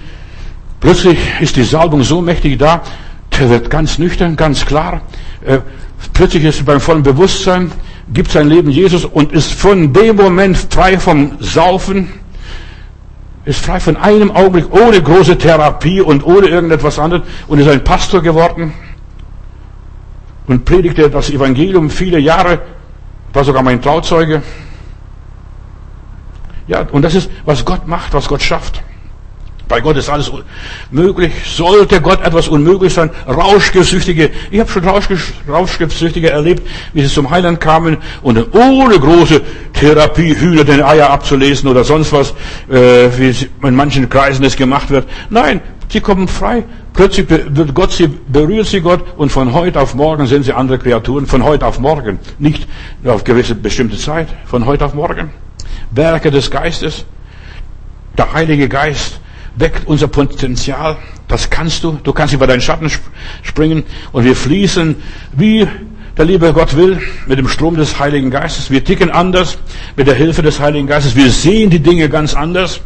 plötzlich ist die Salbung so mächtig da, der wird ganz nüchtern, ganz klar. Äh, plötzlich ist er beim vollen Bewusstsein, gibt sein Leben Jesus und ist von dem Moment frei vom Saufen, ist frei von einem Augenblick, ohne große Therapie und ohne irgendetwas anderes und ist ein Pastor geworden und predigte das Evangelium viele Jahre, war sogar mein Trauzeuge. Ja, und das ist, was Gott macht, was Gott schafft. Bei Gott ist alles möglich. Sollte Gott etwas unmöglich sein? Rauschgiftsüchtige, ich habe schon Rauschgiftsüchtige erlebt, wie sie zum Heiland kamen und ohne große Therapie Hühner den Eier abzulesen oder sonst was, äh, wie in manchen Kreisen es gemacht wird. Nein, sie kommen frei Plötzlich wird Gott sie, berührt sie Gott und von heute auf morgen sind sie andere Kreaturen. Von heute auf morgen. Nicht auf gewisse bestimmte Zeit. Von heute auf morgen. Werke des Geistes. Der Heilige Geist weckt unser Potenzial. Das kannst du. Du kannst über deinen Schatten springen und wir fließen wie der liebe Gott will mit dem Strom des Heiligen Geistes. Wir ticken anders mit der Hilfe des Heiligen Geistes. Wir sehen die Dinge ganz anders.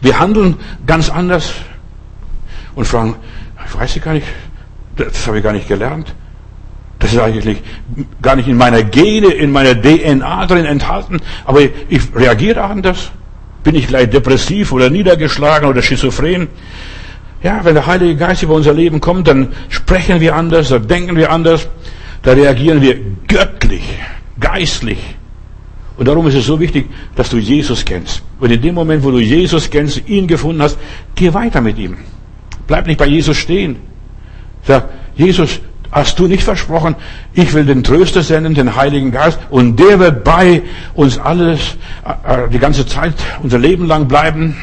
Wir handeln ganz anders und fragen, ich weiß gar nicht, das habe ich gar nicht gelernt. Das ist eigentlich gar nicht in meiner Gene, in meiner DNA drin enthalten, aber ich reagiere anders. Bin ich gleich depressiv oder niedergeschlagen oder schizophren? Ja, wenn der Heilige Geist über unser Leben kommt, dann sprechen wir anders, dann denken wir anders, da reagieren wir göttlich, geistlich. Und darum ist es so wichtig, dass du Jesus kennst. Und in dem Moment, wo du Jesus kennst, ihn gefunden hast, geh weiter mit ihm. Bleib nicht bei Jesus stehen. Sag, Jesus, hast du nicht versprochen, ich will den Tröster senden, den Heiligen Geist, und der wird bei uns alles, äh, die ganze Zeit, unser Leben lang bleiben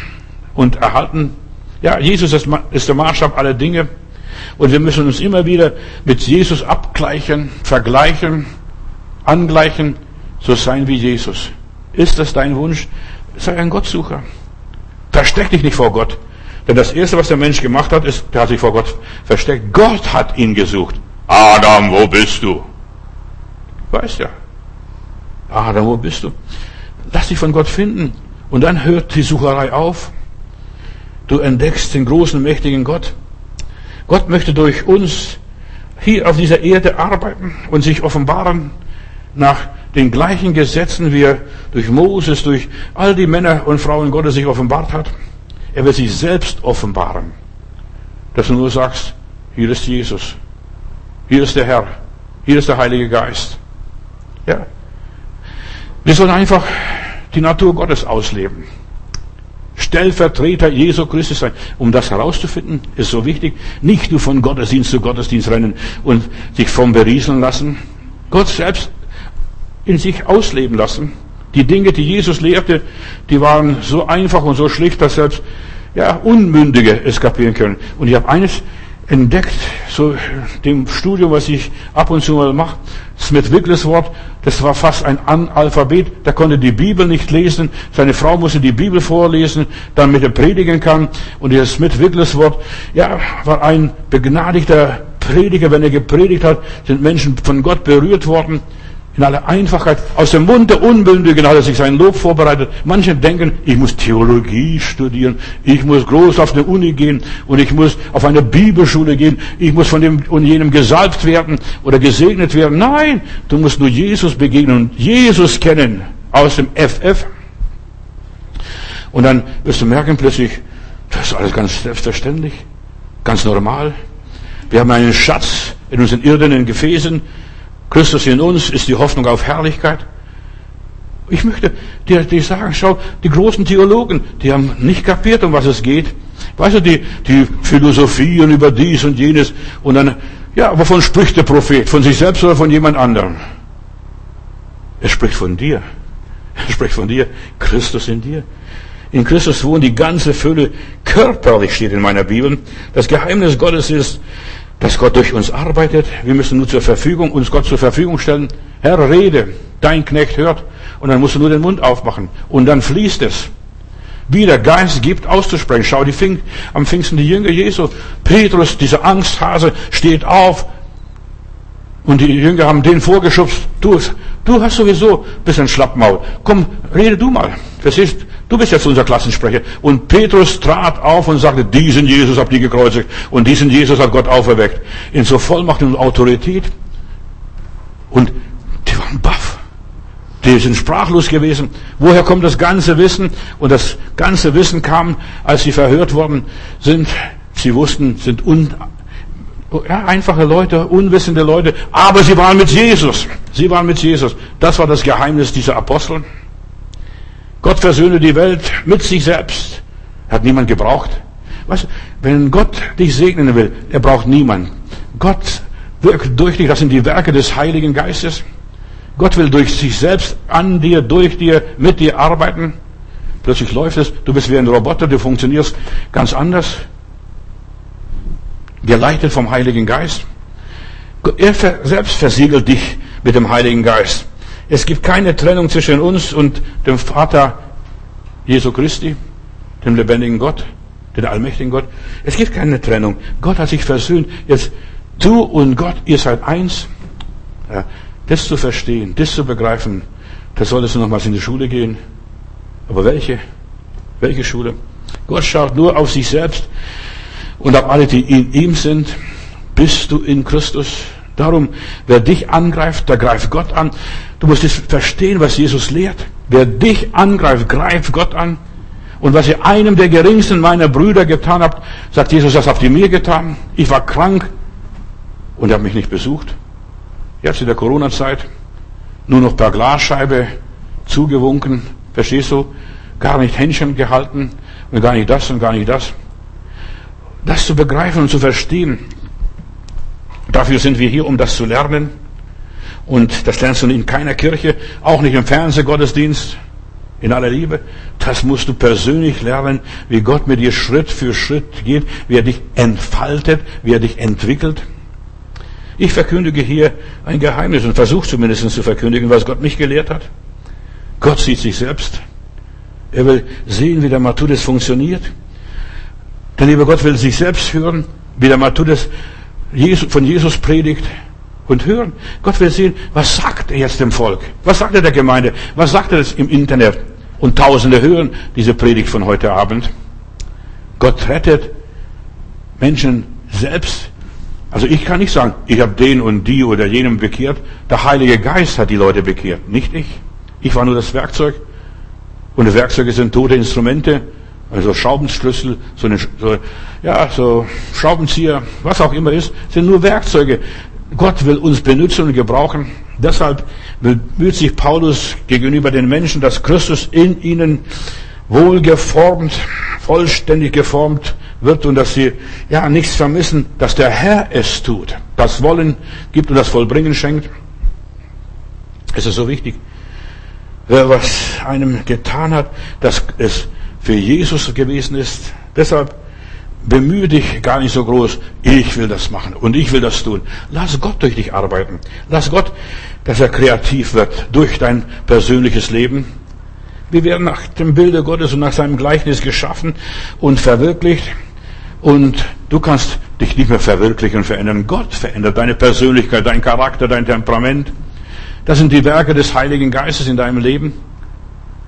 und erhalten. Ja, Jesus ist der Maßstab aller Dinge. Und wir müssen uns immer wieder mit Jesus abgleichen, vergleichen, angleichen, so sein wie Jesus. Ist das dein Wunsch? Sei ein Gottsucher. Versteck dich nicht vor Gott. Denn das Erste, was der Mensch gemacht hat, ist, der hat sich vor Gott versteckt. Gott hat ihn gesucht. Adam, wo bist du? Weißt ja. Adam, wo bist du? Lass dich von Gott finden. Und dann hört die Sucherei auf. Du entdeckst den großen, mächtigen Gott. Gott möchte durch uns hier auf dieser Erde arbeiten und sich offenbaren nach den gleichen Gesetzen, wie er durch Moses, durch all die Männer und Frauen Gottes sich offenbart hat. Er wird sich selbst offenbaren. Dass du nur sagst, hier ist Jesus. Hier ist der Herr. Hier ist der Heilige Geist. Ja. Wir sollen einfach die Natur Gottes ausleben. Stellvertreter Jesu Christus sein. Um das herauszufinden, ist so wichtig. Nicht nur von Gottesdienst zu Gottesdienst rennen und sich vom berieseln lassen. Gott selbst in sich ausleben lassen. Die Dinge, die Jesus lehrte, die waren so einfach und so schlicht, dass selbst ja, Unmündige es kapieren können. Und ich habe eines entdeckt, so dem Studium, was ich ab und zu mal mache, Smith Wigglesworth, das war fast ein Analphabet, der konnte die Bibel nicht lesen, seine Frau musste die Bibel vorlesen, damit er predigen kann. Und dieser Smith Wigglesworth, ja, war ein begnadigter Prediger, wenn er gepredigt hat, sind Menschen von Gott berührt worden in aller Einfachheit, aus dem Mund der Unbündigen hat er sich sein Lob vorbereitet. Manche denken, ich muss Theologie studieren, ich muss groß auf eine Uni gehen und ich muss auf eine Bibelschule gehen, ich muss von dem und jenem gesalbt werden oder gesegnet werden. Nein, du musst nur Jesus begegnen und Jesus kennen aus dem FF. Und dann wirst du merken plötzlich, Das ist alles ganz selbstverständlich, ganz normal. Wir haben einen Schatz in unseren irdenen Gefäßen. Christus in uns ist die Hoffnung auf Herrlichkeit. Ich möchte dir, dir sagen, schau, die großen Theologen, die haben nicht kapiert, um was es geht. Weißt du, die, die Philosophien über dies und jenes und dann, ja, wovon spricht der Prophet? Von sich selbst oder von jemand anderem? Er spricht von dir. Er spricht von dir. Christus in dir. In Christus wohnt die ganze Fülle körperlich, steht in meiner Bibel. Das Geheimnis Gottes ist, dass Gott durch uns arbeitet. Wir müssen nur zur Verfügung, uns Gott zur Verfügung stellen. Herr, rede, dein Knecht hört. Und dann musst du nur den Mund aufmachen. Und dann fließt es. Wie der Geist gibt, auszusprechen. Schau, die Fing, am Pfingsten die Jünger Jesu. Petrus, dieser Angsthase, steht auf. Und die Jünger haben den vorgeschubst. Du, du hast sowieso ein bisschen Schlappmaul. Komm, rede du mal. Verstehst? Du bist jetzt unser Klassensprecher. Und Petrus trat auf und sagte, diesen Jesus habt ihr gekreuzigt. Und diesen Jesus hat Gott auferweckt. In so Vollmacht und Autorität. Und die waren baff. Die sind sprachlos gewesen. Woher kommt das ganze Wissen? Und das ganze Wissen kam, als sie verhört worden sind. Sie wussten, sind un, ja, einfache Leute, unwissende Leute, aber sie waren mit Jesus. Sie waren mit Jesus. Das war das Geheimnis dieser Apostel. Gott versöhne die Welt mit sich selbst. Hat niemand gebraucht. Weißt, wenn Gott dich segnen will, er braucht niemand. Gott wirkt durch dich. Das sind die Werke des Heiligen Geistes. Gott will durch sich selbst an dir, durch dir, mit dir arbeiten. Plötzlich läuft es. Du bist wie ein Roboter. Du funktionierst ganz anders. Geleitet vom Heiligen Geist. Er selbst versiegelt dich mit dem Heiligen Geist. Es gibt keine Trennung zwischen uns und dem Vater Jesu Christi, dem lebendigen Gott, dem allmächtigen Gott. Es gibt keine Trennung. Gott hat sich versöhnt. Jetzt du und Gott, ihr seid eins. Ja, das zu verstehen, das zu begreifen, da solltest du nochmals in die Schule gehen. Aber welche? Welche Schule? Gott schaut nur auf sich selbst und auf alle, die in ihm sind. Bist du in Christus? Darum, wer dich angreift, der greift Gott an. Du musst es verstehen, was Jesus lehrt. Wer dich angreift, greift Gott an. Und was ihr einem der geringsten meiner Brüder getan habt, sagt Jesus, das habt ihr mir getan. Ich war krank und ihr habt mich nicht besucht. Jetzt in der Corona-Zeit nur noch per Glasscheibe zugewunken. Verstehst du? Gar nicht Händchen gehalten und gar nicht das und gar nicht das. Das zu begreifen und zu verstehen, Dafür sind wir hier, um das zu lernen. Und das lernst du in keiner Kirche, auch nicht im Fernsehgottesdienst, in aller Liebe. Das musst du persönlich lernen, wie Gott mit dir Schritt für Schritt geht, wie er dich entfaltet, wie er dich entwickelt. Ich verkündige hier ein Geheimnis und versuche zumindest zu verkündigen, was Gott mich gelehrt hat. Gott sieht sich selbst. Er will sehen, wie der Matthäus funktioniert. Der liebe Gott will sich selbst hören, wie der Matthäus von Jesus predigt und hören. Gott will sehen, was sagt er jetzt dem Volk? Was sagt er der Gemeinde? Was sagt er jetzt im Internet? Und Tausende hören diese Predigt von heute Abend. Gott rettet Menschen selbst. Also ich kann nicht sagen, ich habe den und die oder jenem bekehrt. Der Heilige Geist hat die Leute bekehrt, nicht ich. Ich war nur das Werkzeug. Und Werkzeuge sind tote Instrumente. Also Schraubenschlüssel, so eine, so, ja, so Schraubenzieher, was auch immer ist, sind nur Werkzeuge. Gott will uns benutzen und gebrauchen. Deshalb bemüht sich Paulus gegenüber den Menschen, dass Christus in ihnen wohlgeformt, vollständig geformt wird und dass sie ja nichts vermissen, dass der Herr es tut, das Wollen gibt und das Vollbringen schenkt. Es ist so wichtig. Wer was einem getan hat, dass es für Jesus gewesen ist. Deshalb bemühe dich gar nicht so groß. Ich will das machen und ich will das tun. Lass Gott durch dich arbeiten. Lass Gott, dass er kreativ wird durch dein persönliches Leben. Wir werden nach dem Bilde Gottes und nach seinem Gleichnis geschaffen und verwirklicht. Und du kannst dich nicht mehr verwirklichen und verändern. Gott verändert deine Persönlichkeit, dein Charakter, dein Temperament. Das sind die Werke des Heiligen Geistes in deinem Leben.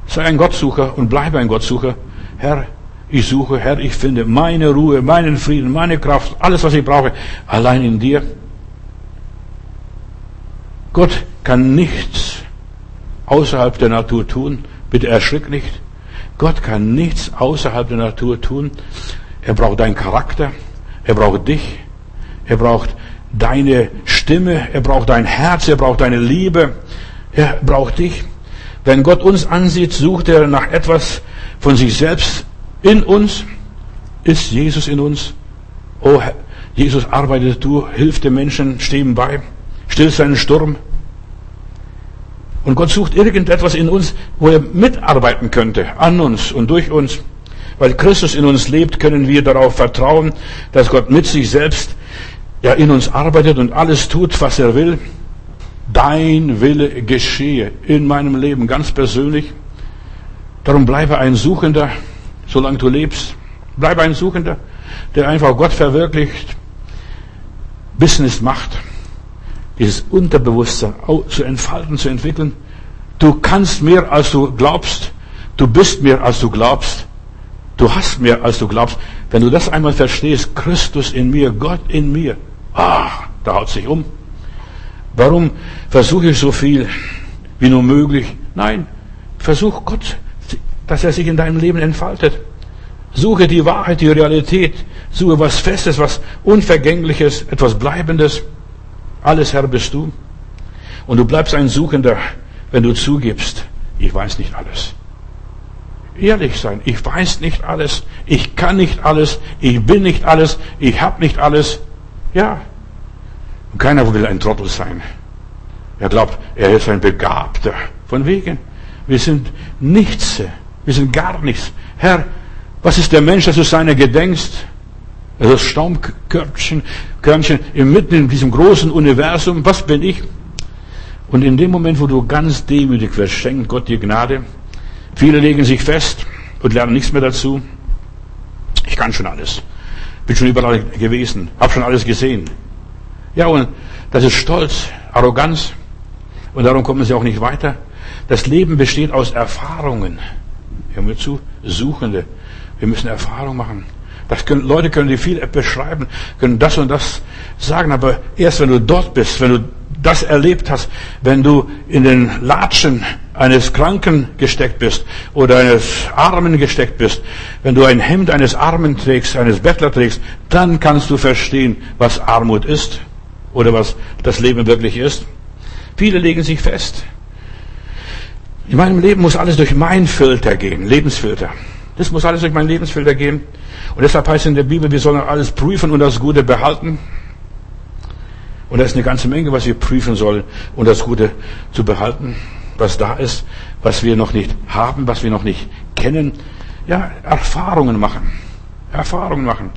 Sei ein Gottsucher und bleibe ein Gottsucher. Herr, ich suche, Herr, ich finde meine Ruhe, meinen Frieden, meine Kraft, alles, was ich brauche, allein in dir. Gott kann nichts außerhalb der Natur tun. Bitte erschrick nicht. Gott kann nichts außerhalb der Natur tun. Er braucht deinen Charakter. Er braucht dich. Er braucht deine Stimme. Er braucht dein Herz. Er braucht deine Liebe. Er braucht dich. Wenn Gott uns ansieht, sucht er nach etwas von sich selbst in uns. Ist Jesus in uns? Oh, Jesus arbeitet du, hilf den Menschen, stehen bei, still seinen Sturm. Und Gott sucht irgendetwas in uns, wo er mitarbeiten könnte, an uns und durch uns. Weil Christus in uns lebt, können wir darauf vertrauen, dass Gott mit sich selbst ja in uns arbeitet und alles tut, was er will. Dein Wille geschehe in meinem Leben ganz persönlich. Darum bleibe ein Suchender, solange du lebst. Bleibe ein Suchender, der einfach Gott verwirklicht. Business macht, dieses Unterbewusstsein zu entfalten, zu entwickeln. Du kannst mehr, als du glaubst. Du bist mehr, als du glaubst. Du hast mehr, als du glaubst. Wenn du das einmal verstehst, Christus in mir, Gott in mir, ah, da haut sich um. Warum versuche ich so viel wie nur möglich? Nein, versuch Gott, dass er sich in deinem Leben entfaltet. Suche die Wahrheit, die Realität. Suche was Festes, was Unvergängliches, etwas Bleibendes. Alles Herr bist du. Und du bleibst ein Suchender, wenn du zugibst, ich weiß nicht alles. Ehrlich sein, ich weiß nicht alles, ich kann nicht alles, ich bin nicht alles, ich habe nicht alles. Ja, und keiner will ein Trottel sein. Er glaubt, er ist ein Begabter. Von wegen. Wir sind nichts. Wir sind gar nichts. Herr, was ist der Mensch, dass du seiner gedenkst? Das Staubkörnchen Körnchen inmitten in diesem großen Universum. Was bin ich? Und in dem Moment, wo du ganz demütig wirst, schenkt Gott dir Gnade. Viele legen sich fest und lernen nichts mehr dazu. Ich kann schon alles. Bin schon überall gewesen. Hab schon alles gesehen. Ja, und das ist Stolz, Arroganz. Und darum kommen sie auch nicht weiter. Das Leben besteht aus Erfahrungen. Hör mir zu, Suchende. Wir müssen Erfahrung machen. Das können, Leute können dir viel beschreiben, können das und das sagen, aber erst wenn du dort bist, wenn du das erlebt hast, wenn du in den Latschen eines Kranken gesteckt bist oder eines Armen gesteckt bist, wenn du ein Hemd eines Armen trägst, eines Bettler trägst, dann kannst du verstehen, was Armut ist oder was das Leben wirklich ist. Viele legen sich fest. In meinem Leben muss alles durch meinen Filter gehen, Lebensfilter. Das muss alles durch meinen Lebensfilter gehen. Und deshalb heißt es in der Bibel, wir sollen alles prüfen und das Gute behalten. Und da ist eine ganze Menge, was wir prüfen sollen und das Gute zu behalten, was da ist, was wir noch nicht haben, was wir noch nicht kennen. Ja, Erfahrungen machen. Erfahrungen machen.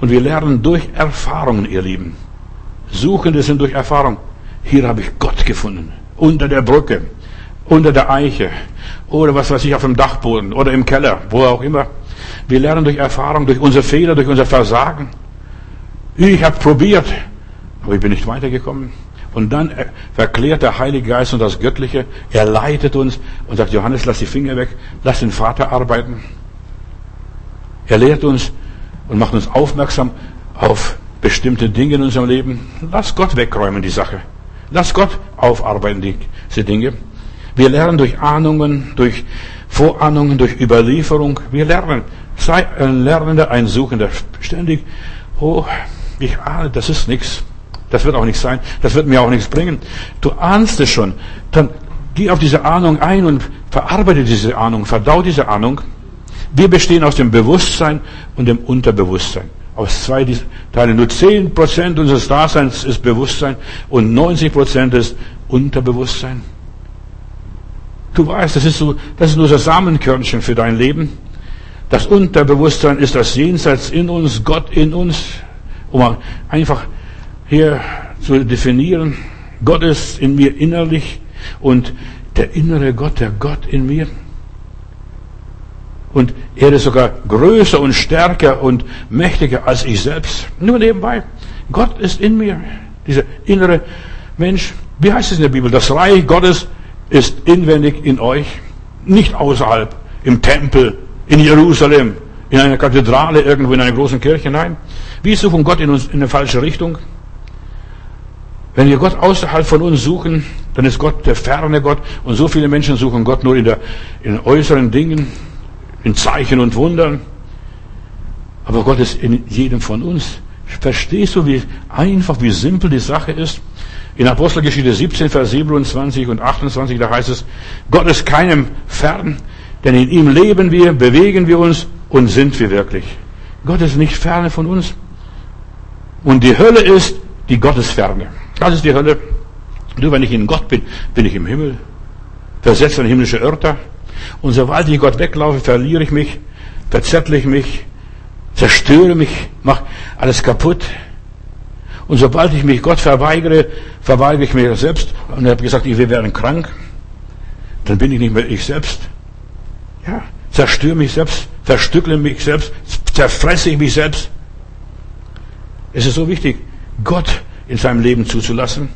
Und wir lernen durch Erfahrungen, ihr Lieben. Suchende sind durch Erfahrung. Hier habe ich Gott gefunden. Unter der Brücke, unter der Eiche oder was weiß ich auf dem Dachboden oder im Keller, wo auch immer. Wir lernen durch Erfahrung, durch unsere Fehler, durch unser Versagen. Ich habe probiert, aber ich bin nicht weitergekommen. Und dann verklärt der Heilige Geist und das Göttliche, er leitet uns und sagt, Johannes, lass die Finger weg, lass den Vater arbeiten. Er lehrt uns und macht uns aufmerksam auf bestimmte Dinge in unserem Leben. Lass Gott wegräumen die Sache. Lass Gott aufarbeiten diese Dinge. Wir lernen durch Ahnungen, durch Vorahnungen, durch Überlieferung. Wir lernen. Sei ein Lernender, ein Suchender. Ständig, oh, ich ahne, das ist nichts. Das wird auch nichts sein. Das wird mir auch nichts bringen. Du ahnst es schon. Dann geh auf diese Ahnung ein und verarbeite diese Ahnung, verdau diese Ahnung. Wir bestehen aus dem Bewusstsein und dem Unterbewusstsein. Aus zwei Teilen. Nur zehn Prozent unseres Daseins ist Bewusstsein und 90 Prozent ist Unterbewusstsein. Du weißt, das ist so, das ist nur das Samenkörnchen für dein Leben. Das Unterbewusstsein ist das Jenseits in uns, Gott in uns, um einfach hier zu definieren. Gott ist in mir innerlich und der innere Gott, der Gott in mir. Und er ist sogar größer und stärker und mächtiger als ich selbst. Nur nebenbei. Gott ist in mir. Dieser innere Mensch. Wie heißt es in der Bibel? Das Reich Gottes ist inwendig in euch, nicht außerhalb, im Tempel, in Jerusalem, in einer Kathedrale, irgendwo in einer großen Kirche. Nein, wir suchen Gott in uns in eine falsche Richtung. Wenn wir Gott außerhalb von uns suchen, dann ist Gott der ferne Gott. Und so viele Menschen suchen Gott nur in, der, in äußeren Dingen, in Zeichen und Wundern. Aber Gott ist in jedem von uns. Verstehst du, wie einfach, wie simpel die Sache ist? In Apostelgeschichte 17, Vers 27 und 28, da heißt es, Gott ist keinem fern, denn in ihm leben wir, bewegen wir uns und sind wir wirklich. Gott ist nicht ferne von uns. Und die Hölle ist die Gottesferne. Das ist die Hölle. Nur wenn ich in Gott bin, bin ich im Himmel. Versetzt in himmlische Örter. Und sobald ich Gott weglaufe, verliere ich mich, verzettle ich mich, zerstöre mich, mache alles kaputt. Und sobald ich mich Gott verweigere, verweigere ich mir selbst. Und er hat gesagt, wir werden krank. Dann bin ich nicht mehr ich selbst. Ja, zerstöre mich selbst, verstückle mich selbst, zerfresse ich mich selbst. Es ist so wichtig, Gott in seinem Leben zuzulassen.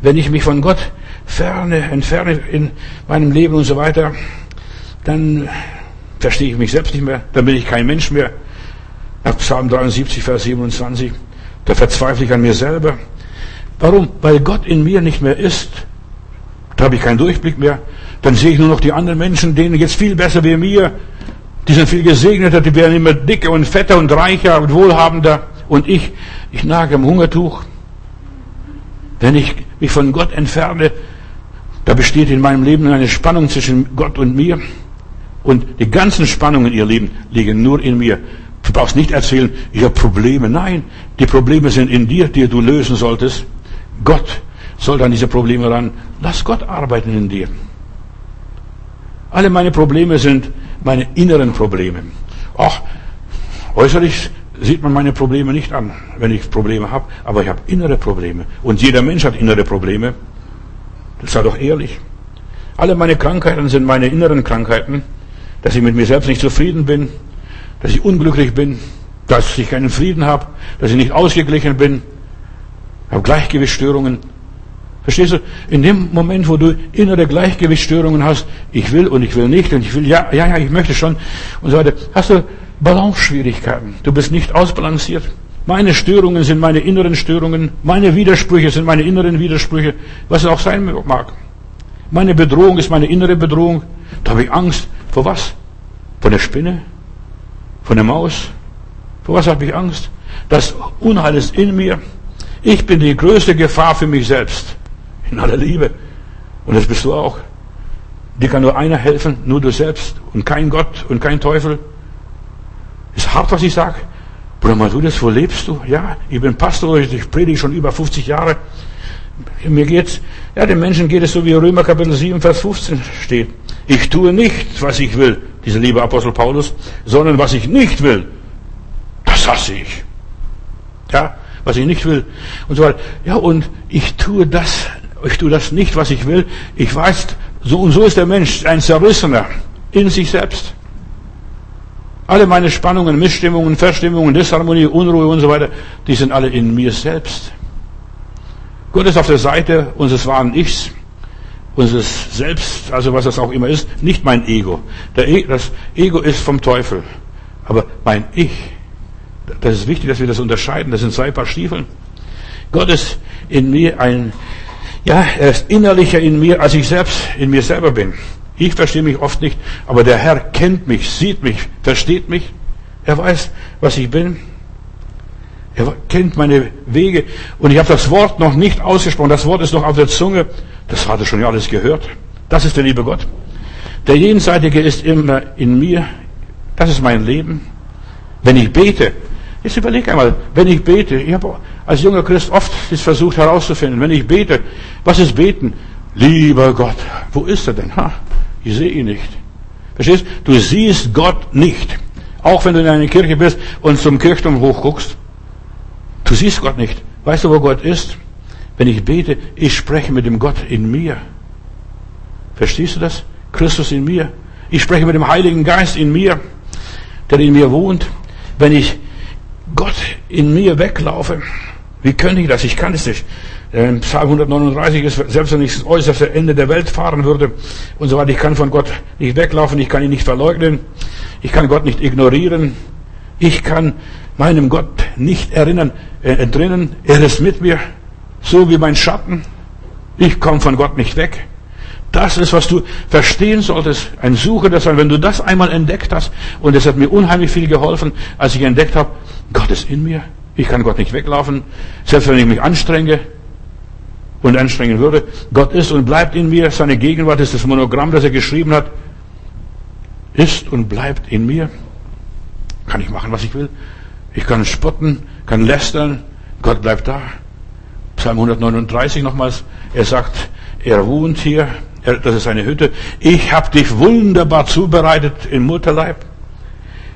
Wenn ich mich von Gott ferne, entferne in meinem Leben und so weiter, dann verstehe ich mich selbst nicht mehr, dann bin ich kein Mensch mehr. Nach Psalm 73, Vers 27. Da verzweifle ich an mir selber. Warum? Weil Gott in mir nicht mehr ist. Da habe ich keinen Durchblick mehr. Dann sehe ich nur noch die anderen Menschen, denen jetzt viel besser wie mir. Die sind viel gesegneter, die werden immer dicker und fetter und reicher und wohlhabender. Und ich, ich nage am Hungertuch. Wenn ich mich von Gott entferne, da besteht in meinem Leben eine Spannung zwischen Gott und mir. Und die ganzen Spannungen, ihr Leben, liegen nur in mir. Du brauchst nicht erzählen, ich habe Probleme. Nein, die Probleme sind in dir, die du lösen solltest. Gott soll dann diese Probleme ran. Lass Gott arbeiten in dir. Alle meine Probleme sind meine inneren Probleme. Ach, äußerlich sieht man meine Probleme nicht an, wenn ich Probleme habe, aber ich habe innere Probleme. Und jeder Mensch hat innere Probleme. Das sei doch ehrlich. Alle meine Krankheiten sind meine inneren Krankheiten, dass ich mit mir selbst nicht zufrieden bin, dass ich unglücklich bin, dass ich keinen Frieden habe, dass ich nicht ausgeglichen bin, habe Gleichgewichtsstörungen. Verstehst du? In dem Moment, wo du innere Gleichgewichtsstörungen hast, ich will und ich will nicht und ich will, ja, ja, ja, ich möchte schon und so weiter, hast du Balanceschwierigkeiten. Du bist nicht ausbalanciert. Meine Störungen sind meine inneren Störungen. Meine Widersprüche sind meine inneren Widersprüche, was es auch sein mag. Meine Bedrohung ist meine innere Bedrohung. Da habe ich Angst. Vor was? Vor der Spinne? Von der Maus? Vor was habe ich Angst? Das Unheil ist in mir. Ich bin die größte Gefahr für mich selbst. In aller Liebe. Und das bist du auch. Dir kann nur einer helfen, nur du selbst und kein Gott und kein Teufel. Ist hart, was ich sage. Bruder Matthäus, wo lebst du? Ja, ich bin Pastor, ich predige schon über 50 Jahre. Mir geht's, ja, den Menschen geht es so wie Römer Kapitel 7, Vers 15 steht. Ich tue nicht, was ich will, dieser liebe Apostel Paulus, sondern was ich nicht will, das hasse ich. Ja, was ich nicht will. Und so weiter. Ja, und ich tue das, ich tue das nicht, was ich will. Ich weiß, so und so ist der Mensch, ein Zerrissener in sich selbst. Alle meine Spannungen, Missstimmungen, Verstimmungen, Disharmonie, Unruhe und so weiter, die sind alle in mir selbst. Gott ist auf der Seite unseres wahren Ichs, unseres Selbst, also was das auch immer ist, nicht mein Ego. E das Ego ist vom Teufel. Aber mein Ich, das ist wichtig, dass wir das unterscheiden. Das sind zwei Paar Stiefeln. Gott ist in mir ein, ja, er ist innerlicher in mir, als ich selbst in mir selber bin. Ich verstehe mich oft nicht, aber der Herr kennt mich, sieht mich, versteht mich. Er weiß, was ich bin. Er kennt meine Wege. Und ich habe das Wort noch nicht ausgesprochen. Das Wort ist noch auf der Zunge. Das hat er schon ja alles gehört. Das ist der liebe Gott. Der Jenseitige ist immer in mir. Das ist mein Leben. Wenn ich bete, jetzt überleg einmal, wenn ich bete, ich habe als junger Christ oft versucht herauszufinden, wenn ich bete, was ist beten? Lieber Gott, wo ist er denn? Ha, ich sehe ihn nicht. Verstehst? Du siehst Gott nicht. Auch wenn du in einer Kirche bist und zum Kirchturm hochguckst. Du siehst Gott nicht. Weißt du, wo Gott ist? Wenn ich bete, ich spreche mit dem Gott in mir. Verstehst du das? Christus in mir. Ich spreche mit dem Heiligen Geist in mir, der in mir wohnt. Wenn ich Gott in mir weglaufe, wie könnte ich das? Ich kann es nicht. Ähm, Psalm 139 ist, selbst wenn ich das äußerste Ende der Welt fahren würde und so weiter, ich kann von Gott nicht weglaufen, ich kann ihn nicht verleugnen, ich kann Gott nicht ignorieren, ich kann meinem Gott nicht erinnern, äh, entrinnen, er ist mit mir, so wie mein Schatten. Ich komme von Gott nicht weg. Das ist, was du verstehen solltest. Ein Suchender sein. Wenn du das einmal entdeckt hast, und es hat mir unheimlich viel geholfen, als ich entdeckt habe, Gott ist in mir. Ich kann Gott nicht weglaufen. Selbst wenn ich mich anstrenge und anstrengen würde. Gott ist und bleibt in mir. Seine Gegenwart ist das Monogramm, das er geschrieben hat. Ist und bleibt in mir. Kann ich machen, was ich will. Ich kann spotten, kann lästern. Gott bleibt da. Psalm 139 nochmals. Er sagt, er wohnt hier. Er, das ist seine Hütte. Ich habe dich wunderbar zubereitet im Mutterleib.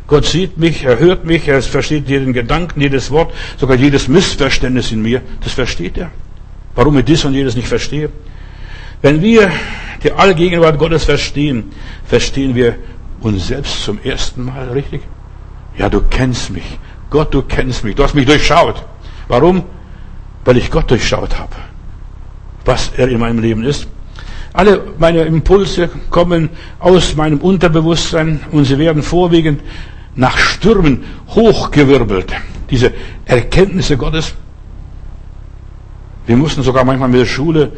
Gott sieht mich, er hört mich, er versteht jeden Gedanken, jedes Wort, sogar jedes Missverständnis in mir. Das versteht er. Warum ich dies und jedes nicht verstehe? Wenn wir die Allgegenwart Gottes verstehen, verstehen wir uns selbst zum ersten Mal, richtig? Ja, du kennst mich. Gott, du kennst mich. Du hast mich durchschaut. Warum? Weil ich Gott durchschaut habe. Was er in meinem Leben ist. Alle meine Impulse kommen aus meinem Unterbewusstsein und sie werden vorwiegend nach Stürmen hochgewirbelt. Diese Erkenntnisse Gottes. Wir mussten sogar manchmal mit der Schule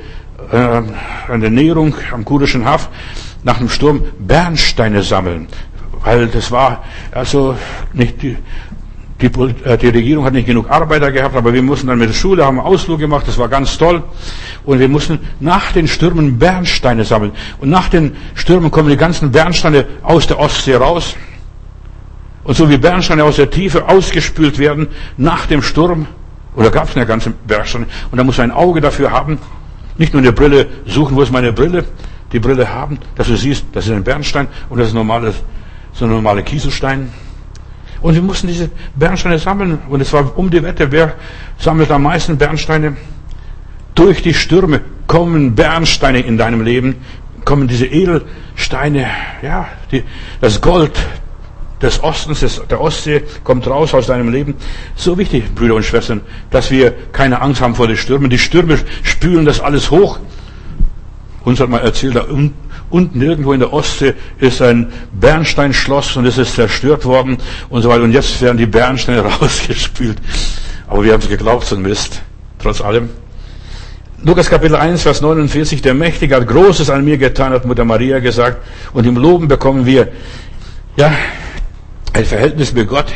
äh, an der Näherung am Kurischen Haff nach dem Sturm Bernsteine sammeln. Weil das war also nicht die, die, äh, die, Regierung hat nicht genug Arbeiter gehabt, aber wir mussten dann mit der Schule, haben einen Ausflug gemacht, das war ganz toll. Und wir mussten nach den Stürmen Bernsteine sammeln. Und nach den Stürmen kommen die ganzen Bernsteine aus der Ostsee raus. Und so wie Bernsteine aus der Tiefe ausgespült werden nach dem Sturm, oder gab es eine ganze Bernsteine, und da muss man ein Auge dafür haben, nicht nur eine Brille suchen, wo ist meine Brille, die Brille haben, dass du siehst, das ist ein Bernstein und das ist normales, so ein normaler Kieselstein. Und wir mussten diese Bernsteine sammeln und es war um die Wette, wer sammelt am meisten Bernsteine? Durch die Stürme kommen Bernsteine in deinem Leben, kommen diese Edelsteine, ja, die, das Gold, des Ostens, des, der Ostsee, kommt raus aus deinem Leben. So wichtig, Brüder und Schwestern, dass wir keine Angst haben vor den Stürmen. Die Stürme spülen das alles hoch. Uns hat mal erzählt, da unten irgendwo in der Ostsee ist ein Bernsteinschloss und es ist zerstört worden und so weiter. Und jetzt werden die Bernsteine [LAUGHS] rausgespült. Aber wir haben es geglaubt, so ein Mist. Trotz allem. Lukas Kapitel 1, Vers 49, der Mächtige hat Großes an mir getan, hat Mutter Maria gesagt. Und im Loben bekommen wir, ja, ein Verhältnis mit Gott.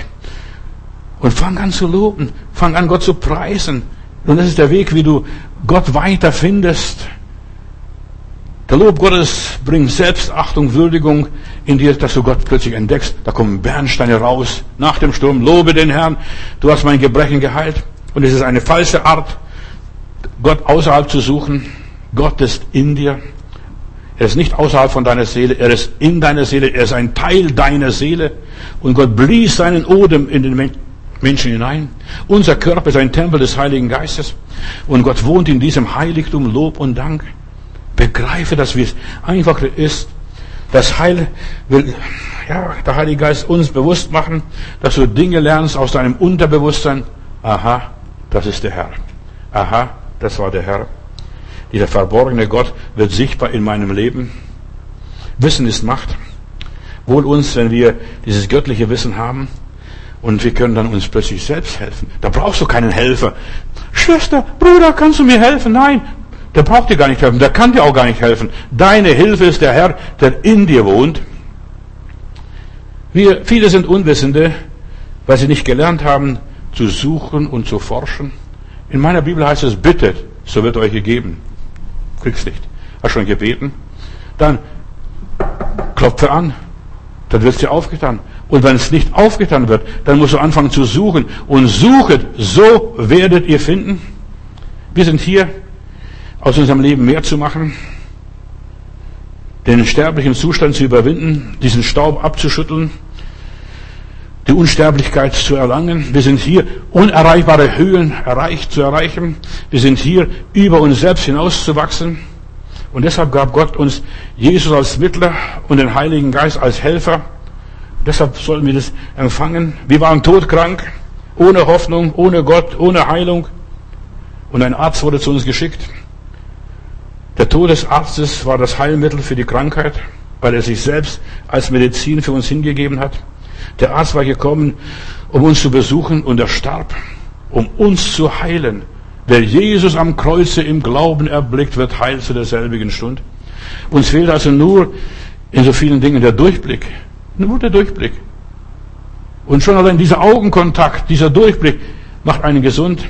Und fang an zu loben, fang an Gott zu preisen. Und das ist der Weg, wie du Gott weiter findest. Der Lob Gottes bringt Selbstachtung, Würdigung in dir, dass du Gott plötzlich entdeckst. Da kommen Bernsteine raus nach dem Sturm. Lobe den Herrn, du hast mein Gebrechen geheilt. Und es ist eine falsche Art, Gott außerhalb zu suchen. Gott ist in dir. Er ist nicht außerhalb von deiner Seele, er ist in deiner Seele, er ist ein Teil deiner Seele. Und Gott blies seinen Odem in den Menschen hinein. Unser Körper ist ein Tempel des Heiligen Geistes. Und Gott wohnt in diesem Heiligtum, Lob und Dank. Begreife das, wie es einfach ist. Das Heil will, ja, der Heilige Geist uns bewusst machen, dass du Dinge lernst aus deinem Unterbewusstsein. Aha, das ist der Herr. Aha, das war der Herr. Dieser verborgene Gott wird sichtbar in meinem Leben. Wissen ist Macht. Wohl uns, wenn wir dieses göttliche Wissen haben und wir können dann uns plötzlich selbst helfen. Da brauchst du keinen Helfer. Schwester, Bruder, kannst du mir helfen? Nein, der braucht dir gar nicht helfen. Der kann dir auch gar nicht helfen. Deine Hilfe ist der Herr, der in dir wohnt. Wir, viele sind Unwissende, weil sie nicht gelernt haben, zu suchen und zu forschen. In meiner Bibel heißt es, bittet, so wird euch gegeben kriegst nicht. Hast schon gebeten? Dann klopfe an. Dann wird es dir aufgetan. Und wenn es nicht aufgetan wird, dann musst du anfangen zu suchen. Und suchet, so werdet ihr finden. Wir sind hier, aus unserem Leben mehr zu machen, den sterblichen Zustand zu überwinden, diesen Staub abzuschütteln, die Unsterblichkeit zu erlangen. Wir sind hier, unerreichbare Höhen erreicht zu erreichen. Wir sind hier, über uns selbst hinauszuwachsen. Und deshalb gab Gott uns Jesus als Mittler und den Heiligen Geist als Helfer. Deshalb sollten wir das empfangen. Wir waren todkrank, ohne Hoffnung, ohne Gott, ohne Heilung. Und ein Arzt wurde zu uns geschickt. Der Tod des Arztes war das Heilmittel für die Krankheit, weil er sich selbst als Medizin für uns hingegeben hat. Der Arzt war gekommen, um uns zu besuchen und er starb, um uns zu heilen. Wer Jesus am Kreuze im Glauben erblickt, wird heil zu derselbigen Stund. Uns fehlt also nur in so vielen Dingen der Durchblick. Nur der Durchblick. Und schon allein dieser Augenkontakt, dieser Durchblick macht einen gesund.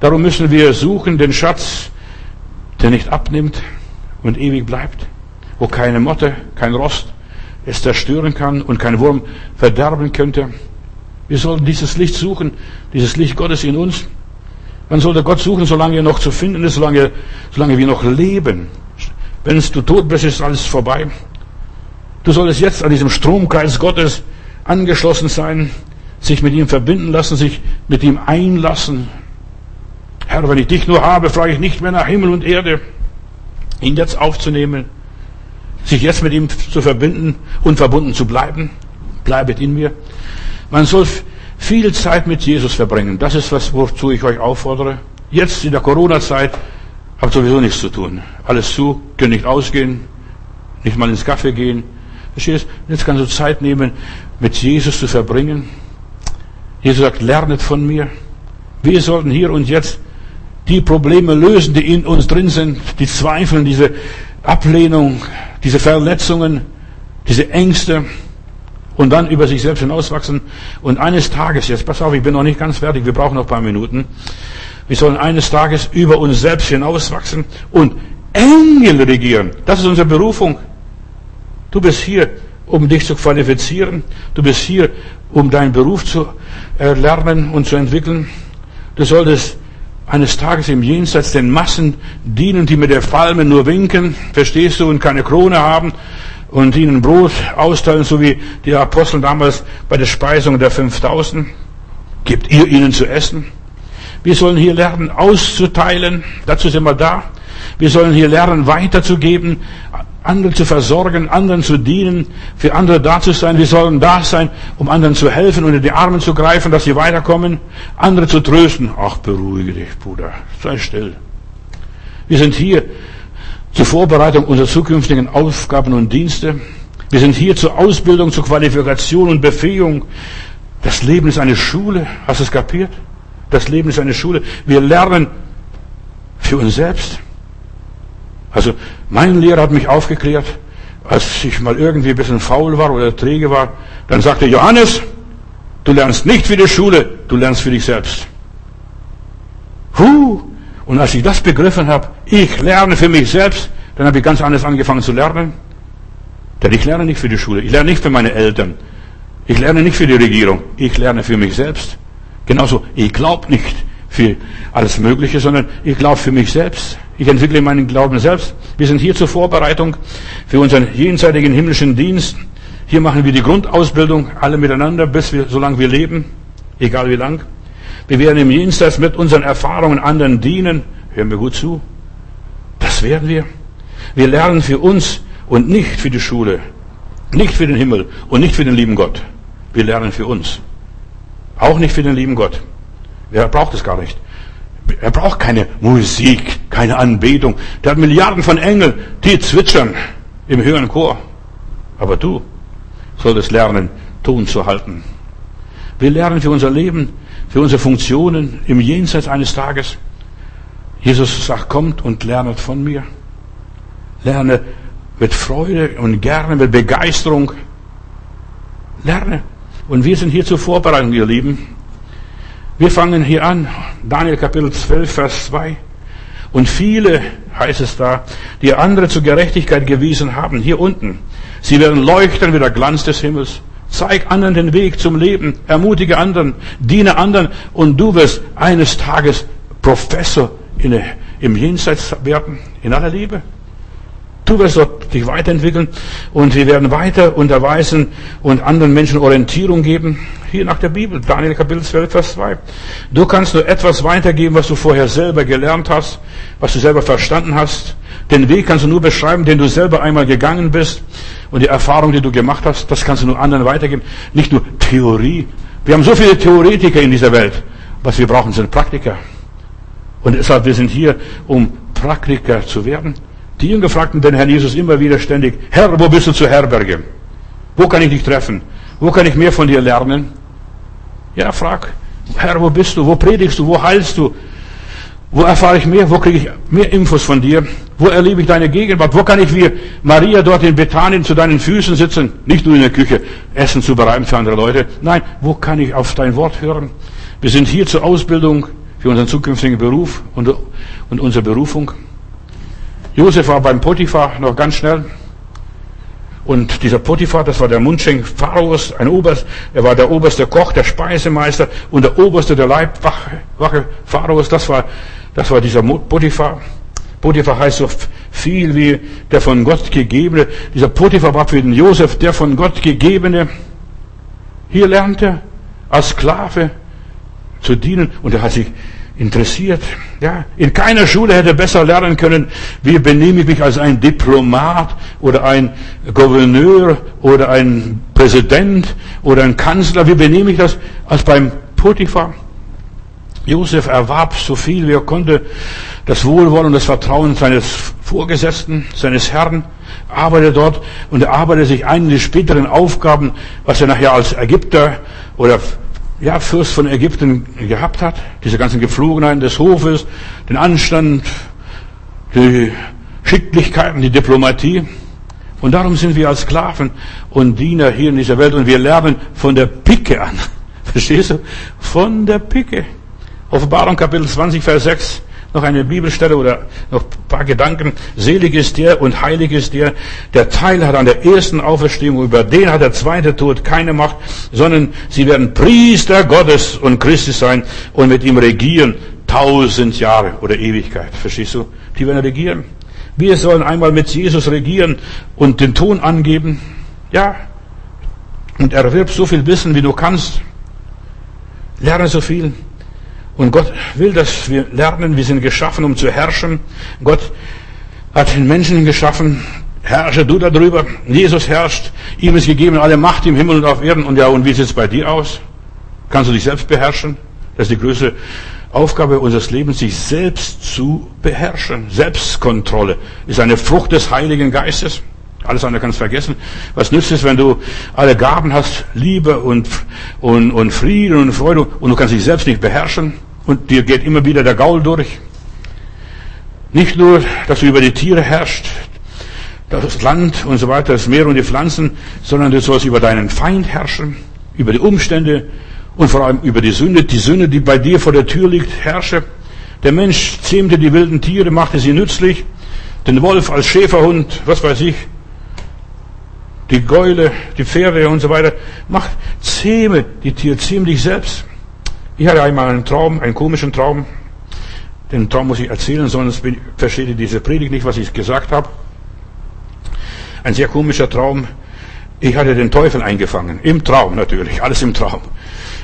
Darum müssen wir suchen den Schatz, der nicht abnimmt und ewig bleibt, wo keine Motte, kein Rost es zerstören kann und kein Wurm verderben könnte. Wir sollten dieses Licht suchen, dieses Licht Gottes in uns. Man sollte Gott suchen, solange er noch zu finden ist, solange, solange wir noch leben. Wenn du tot bist, ist alles vorbei. Du solltest jetzt an diesem Stromkreis Gottes angeschlossen sein, sich mit ihm verbinden lassen, sich mit ihm einlassen. Herr, wenn ich dich nur habe, frage ich nicht mehr nach Himmel und Erde, ihn jetzt aufzunehmen, sich jetzt mit ihm zu verbinden und verbunden zu bleiben. Bleibet in mir. Man soll viel Zeit mit Jesus verbringen. Das ist was, wozu ich euch auffordere. Jetzt in der Corona-Zeit habt sowieso nichts zu tun. Alles zu, könnt nicht ausgehen, nicht mal ins Kaffee gehen, Verstehst? Jetzt kannst du Zeit nehmen, mit Jesus zu verbringen. Jesus sagt, lernet von mir. Wir sollten hier und jetzt die Probleme lösen, die in uns drin sind, die Zweifel, diese Ablehnung, diese Verletzungen, diese Ängste und dann über sich selbst hinauswachsen. Und eines Tages, jetzt pass auf, ich bin noch nicht ganz fertig, wir brauchen noch ein paar Minuten. Wir sollen eines Tages über uns selbst hinauswachsen und Engel regieren. Das ist unsere Berufung. Du bist hier, um dich zu qualifizieren. Du bist hier, um deinen Beruf zu erlernen und zu entwickeln. Du solltest eines Tages im Jenseits den Massen dienen, die mit der Palme nur winken, verstehst du, und keine Krone haben und ihnen Brot austeilen, so wie die Apostel damals bei der Speisung der 5000. Gebt ihr ihnen zu essen? Wir sollen hier lernen, auszuteilen. Dazu sind wir da. Wir sollen hier lernen, weiterzugeben, andere zu versorgen, anderen zu dienen, für andere da zu sein. Wir sollen da sein, um anderen zu helfen, unter die Arme zu greifen, dass sie weiterkommen, andere zu trösten. Ach, beruhige dich, Bruder, sei still. Wir sind hier zur Vorbereitung unserer zukünftigen Aufgaben und Dienste. Wir sind hier zur Ausbildung, zur Qualifikation und Befähigung. Das Leben ist eine Schule. Hast du es kapiert? Das Leben ist eine Schule. Wir lernen für uns selbst. Also mein Lehrer hat mich aufgeklärt, als ich mal irgendwie ein bisschen faul war oder träge war, dann sagte Johannes, du lernst nicht für die Schule, du lernst für dich selbst. Huh. Und als ich das begriffen habe, ich lerne für mich selbst, dann habe ich ganz anders angefangen zu lernen. Denn ich lerne nicht für die Schule, ich lerne nicht für meine Eltern, ich lerne nicht für die Regierung, ich lerne für mich selbst. Genauso, ich glaube nicht für alles Mögliche, sondern ich glaube für mich selbst. Ich entwickle meinen Glauben selbst. Wir sind hier zur Vorbereitung für unseren jenseitigen himmlischen Dienst. Hier machen wir die Grundausbildung alle miteinander, bis wir, solange wir leben, egal wie lang. Wir werden im Jenseits mit unseren Erfahrungen anderen dienen. Hören wir gut zu. Das werden wir. Wir lernen für uns und nicht für die Schule, nicht für den Himmel und nicht für den lieben Gott. Wir lernen für uns. Auch nicht für den lieben Gott. Wer braucht es gar nicht? Er braucht keine Musik, keine Anbetung. Der hat Milliarden von Engeln, die zwitschern im höheren Chor. Aber du solltest lernen, Ton zu halten. Wir lernen für unser Leben, für unsere Funktionen im Jenseits eines Tages. Jesus sagt, kommt und lernet von mir. Lerne mit Freude und gerne, mit Begeisterung. Lerne. Und wir sind hier zur Vorbereitung, ihr Lieben. Wir fangen hier an, Daniel Kapitel 12, Vers 2. Und viele, heißt es da, die andere zur Gerechtigkeit gewiesen haben, hier unten, sie werden leuchten wie der Glanz des Himmels. Zeig anderen den Weg zum Leben, ermutige anderen, diene anderen und du wirst eines Tages Professor in, im Jenseits werden, in aller Liebe. Du wirst dort dich weiterentwickeln und wir werden weiter unterweisen und anderen Menschen Orientierung geben. Hier nach der Bibel, Daniel Kapitel 12, Vers 2. Du kannst nur etwas weitergeben, was du vorher selber gelernt hast, was du selber verstanden hast. Den Weg kannst du nur beschreiben, den du selber einmal gegangen bist. Und die Erfahrung, die du gemacht hast, das kannst du nur anderen weitergeben. Nicht nur Theorie. Wir haben so viele Theoretiker in dieser Welt. Was wir brauchen, sind Praktiker. Und deshalb, wir sind hier, um Praktiker zu werden. Die Jünger fragten den Herrn Jesus immer wieder ständig, Herr, wo bist du zur Herberge? Wo kann ich dich treffen? Wo kann ich mehr von dir lernen? Ja, frag, Herr, wo bist du? Wo predigst du? Wo heilst du? Wo erfahre ich mehr? Wo kriege ich mehr Infos von dir? Wo erlebe ich deine Gegenwart? Wo kann ich wie Maria dort in Bethanien zu deinen Füßen sitzen? Nicht nur in der Küche Essen zubereiten für andere Leute. Nein, wo kann ich auf dein Wort hören? Wir sind hier zur Ausbildung für unseren zukünftigen Beruf und, und unsere Berufung. Josef war beim Potiphar noch ganz schnell. Und dieser Potiphar, das war der Mundschenk Pharaos, ein Oberst, er war der oberste Koch, der Speisemeister und der oberste der Leibwache Wache Pharaos, das war, das war dieser Potiphar. Potiphar heißt so viel wie der von Gott gegebene. Dieser Potiphar war für den Josef der von Gott gegebene. Hier lernte er als Sklave zu dienen und er hat sich interessiert. Ja, in keiner Schule hätte er besser lernen können, wie benehme ich mich als ein Diplomat oder ein Gouverneur oder ein Präsident oder ein Kanzler. Wie benehme ich das als beim Potiphar? Josef erwarb so viel wie er konnte das Wohlwollen und das Vertrauen seines Vorgesetzten, seines Herrn, arbeitete dort und er arbeitete sich ein in die späteren Aufgaben, was er nachher als Ägypter oder ja, Fürst von Ägypten gehabt hat. Diese ganzen Geflogenheiten des Hofes, den Anstand, die Schicklichkeiten, die Diplomatie. Und darum sind wir als Sklaven und Diener hier in dieser Welt und wir lernen von der Picke an. [LAUGHS] Verstehst du? Von der Picke. Offenbarung Kapitel 20, Vers 6 noch eine Bibelstelle oder noch ein paar Gedanken. Selig ist der und heilig ist der, der Teil hat an der ersten Auferstehung, über den hat der zweite Tod keine Macht, sondern sie werden Priester Gottes und Christus sein und mit ihm regieren tausend Jahre oder Ewigkeit. Verstehst du? Die werden regieren. Wir sollen einmal mit Jesus regieren und den Ton angeben. Ja. Und erwirb so viel Wissen, wie du kannst. Lerne so viel. Und Gott will, dass wir lernen, wir sind geschaffen, um zu herrschen. Gott hat den Menschen geschaffen, herrsche du darüber. Jesus herrscht, ihm ist gegeben alle Macht im Himmel und auf Erden. Und ja, und wie sieht es bei dir aus? Kannst du dich selbst beherrschen? Das ist die größte Aufgabe unseres Lebens, sich selbst zu beherrschen. Selbstkontrolle ist eine Frucht des Heiligen Geistes. Alles andere kannst du vergessen. Was nützt es, wenn du alle Gaben hast, Liebe und, und, und Frieden und Freude und du kannst dich selbst nicht beherrschen und dir geht immer wieder der Gaul durch? Nicht nur, dass du über die Tiere herrschst, das Land und so weiter, das Meer und die Pflanzen, sondern du sollst über deinen Feind herrschen, über die Umstände und vor allem über die Sünde, die Sünde, die bei dir vor der Tür liegt, herrsche. Der Mensch zähmte die wilden Tiere, machte sie nützlich, den Wolf als Schäferhund, was weiß ich, die Gäule, die Pferde und so weiter. Macht, zähme die Tiere, zähme dich selbst. Ich hatte einmal einen Traum, einen komischen Traum. Den Traum muss ich erzählen, sonst versteht ihr diese Predigt nicht, was ich gesagt habe. Ein sehr komischer Traum. Ich hatte den Teufel eingefangen. Im Traum natürlich, alles im Traum.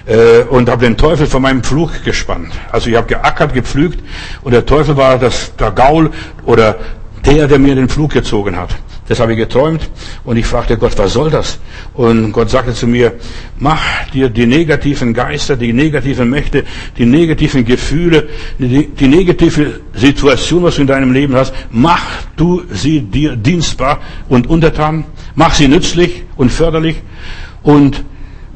Äh, und habe den Teufel von meinem Flug gespannt. Also ich habe geackert, gepflügt und der Teufel war das, der Gaul oder der, der mir den Flug gezogen hat. Das habe ich geträumt und ich fragte Gott, was soll das? Und Gott sagte zu mir, mach dir die negativen Geister, die negativen Mächte, die negativen Gefühle, die, die negative Situation, was du in deinem Leben hast, mach du sie dir dienstbar und untertan, mach sie nützlich und förderlich und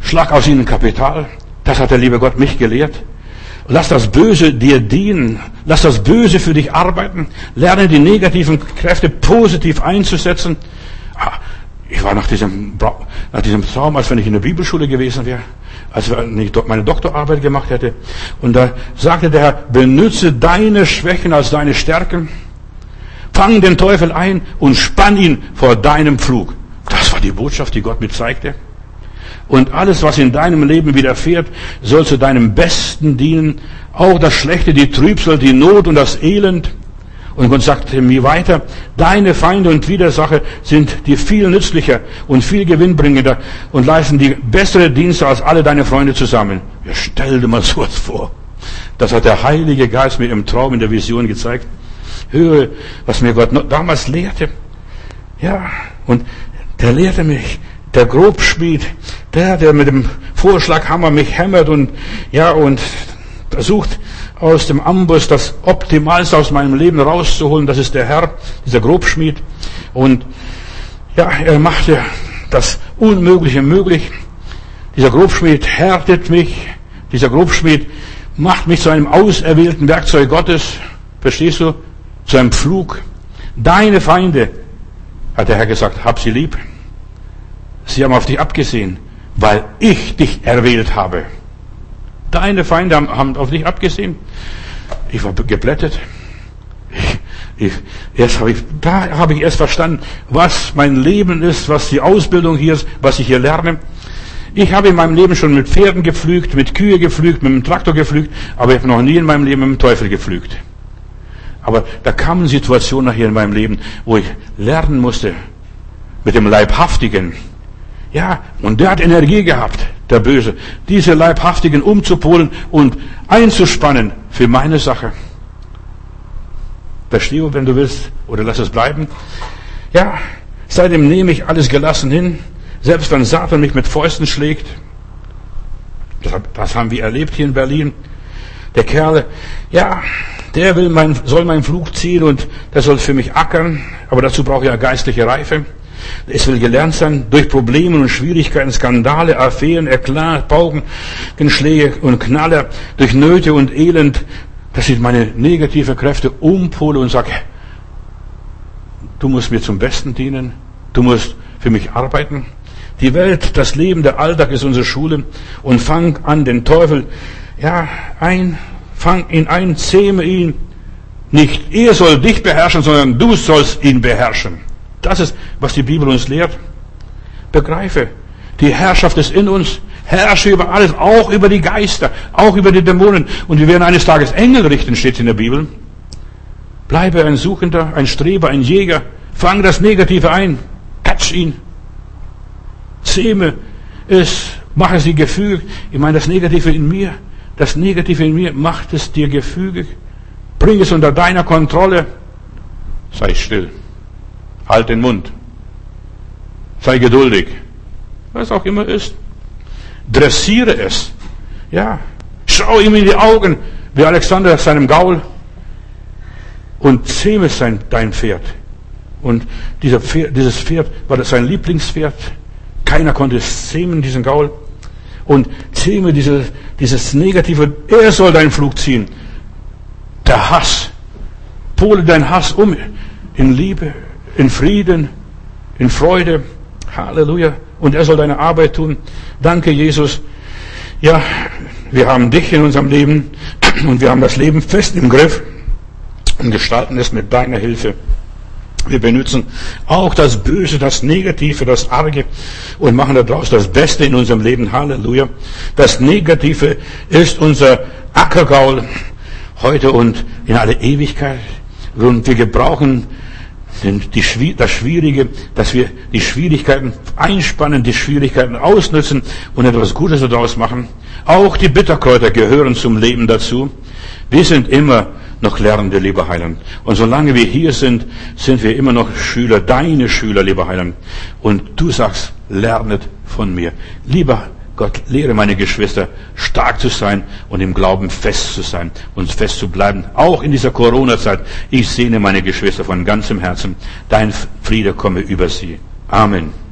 schlag aus ihnen Kapital. Das hat der liebe Gott mich gelehrt. Lass das Böse dir dienen. Lass das Böse für dich arbeiten. Lerne die negativen Kräfte positiv einzusetzen. Ah, ich war nach diesem, nach diesem Traum, als wenn ich in der Bibelschule gewesen wäre, als wenn ich meine Doktorarbeit gemacht hätte. Und da sagte der Herr, benütze deine Schwächen als deine Stärken. Fang den Teufel ein und spann ihn vor deinem Flug. Das war die Botschaft, die Gott mir zeigte. Und alles, was in deinem Leben widerfährt, soll zu deinem Besten dienen. Auch das Schlechte, die Trübsal, die Not und das Elend. Und Gott sagte mir weiter, deine Feinde und Widersacher sind dir viel nützlicher und viel gewinnbringender und leisten dir bessere Dienste als alle deine Freunde zusammen. Ja, stell dir mal [LAUGHS] sowas vor. Das hat der Heilige Geist mir im Traum, in der Vision gezeigt. Höre, was mir Gott damals lehrte. Ja, und der lehrte mich, der Grobschmied, der, der mit dem Vorschlaghammer mich hämmert und, ja, und versucht, aus dem Amboss das Optimalste aus meinem Leben rauszuholen, das ist der Herr, dieser Grobschmied. Und, ja, er machte das Unmögliche möglich. Dieser Grobschmied härtet mich. Dieser Grobschmied macht mich zu einem auserwählten Werkzeug Gottes. Verstehst du? Zu einem Flug. Deine Feinde, hat der Herr gesagt, hab sie lieb. Sie haben auf dich abgesehen, weil ich dich erwählt habe. Deine Feinde haben auf dich abgesehen. Ich war geblättet. Ich, erst habe ich, da habe ich erst verstanden, was mein Leben ist, was die Ausbildung hier ist, was ich hier lerne. Ich habe in meinem Leben schon mit Pferden gepflügt, mit Kühe gepflügt, mit dem Traktor gepflügt, aber ich habe noch nie in meinem Leben mit dem Teufel gepflügt. Aber da kamen Situationen nachher in meinem Leben, wo ich lernen musste, mit dem Leibhaftigen. Ja, und der hat Energie gehabt, der Böse, diese Leibhaftigen umzupolen und einzuspannen für meine Sache. Verstehe, wenn du willst, oder lass es bleiben. Ja, seitdem nehme ich alles gelassen hin, selbst wenn Satan mich mit Fäusten schlägt. Das, haben wir erlebt hier in Berlin. Der Kerl, ja, der will mein, soll meinen Flug ziehen und der soll für mich ackern, aber dazu brauche ich ja geistliche Reife. Es will gelernt sein, durch Probleme und Schwierigkeiten, Skandale, Affären, Eklat, Paukenschläge und Knaller, durch Nöte und Elend, dass ich meine negative Kräfte umpole und sage, du musst mir zum Besten dienen, du musst für mich arbeiten. Die Welt, das Leben, der Alltag ist unsere Schule und fang an, den Teufel, ja, ein, fang ihn ein, zähme ihn. Nicht er soll dich beherrschen, sondern du sollst ihn beherrschen. Das ist, was die Bibel uns lehrt. Begreife, die Herrschaft ist in uns. Herrsche über alles, auch über die Geister, auch über die Dämonen. Und wir werden eines Tages Engel richten, steht in der Bibel. Bleibe ein Suchender, ein Streber, ein Jäger. Fang das Negative ein. Catch ihn. Zähme es, mache sie gefügig. Ich meine, das Negative in mir, das Negative in mir macht es dir gefügig. Bring es unter deiner Kontrolle. Sei still. Halt den Mund. Sei geduldig. Was auch immer ist. Dressiere es. Ja. Schau ihm in die Augen, wie Alexander seinem Gaul. Und zähme sein, dein Pferd. Und dieser Pferd, dieses Pferd war das sein Lieblingspferd. Keiner konnte es zähmen, diesen Gaul. Und zähme diese, dieses Negative. Er soll deinen Flug ziehen. Der Hass. Pole dein Hass um in Liebe, in Frieden, in Freude. Halleluja. Und er soll deine Arbeit tun. Danke, Jesus. Ja, wir haben dich in unserem Leben [CLEARS THROAT] und wir haben das Leben fest im Griff und gestalten es mit deiner Hilfe. Wir benutzen auch das Böse, das Negative, das Arge und machen daraus das Beste in unserem Leben. Halleluja. Das Negative ist unser Ackergaul heute und in alle Ewigkeit. Und wir gebrauchen die, das Schwierige, dass wir die Schwierigkeiten einspannen, die Schwierigkeiten ausnutzen und etwas Gutes daraus machen. Auch die Bitterkräuter gehören zum Leben dazu. Wir sind immer noch Lernende, lieber Heiland. Und solange wir hier sind, sind wir immer noch Schüler, deine Schüler, lieber Heiland. Und du sagst, lernet von mir. Lieber Gott, lehre meine Geschwister, stark zu sein und im Glauben fest zu sein und fest zu bleiben. Auch in dieser Corona-Zeit. Ich sehne meine Geschwister von ganzem Herzen. Dein Friede komme über sie. Amen.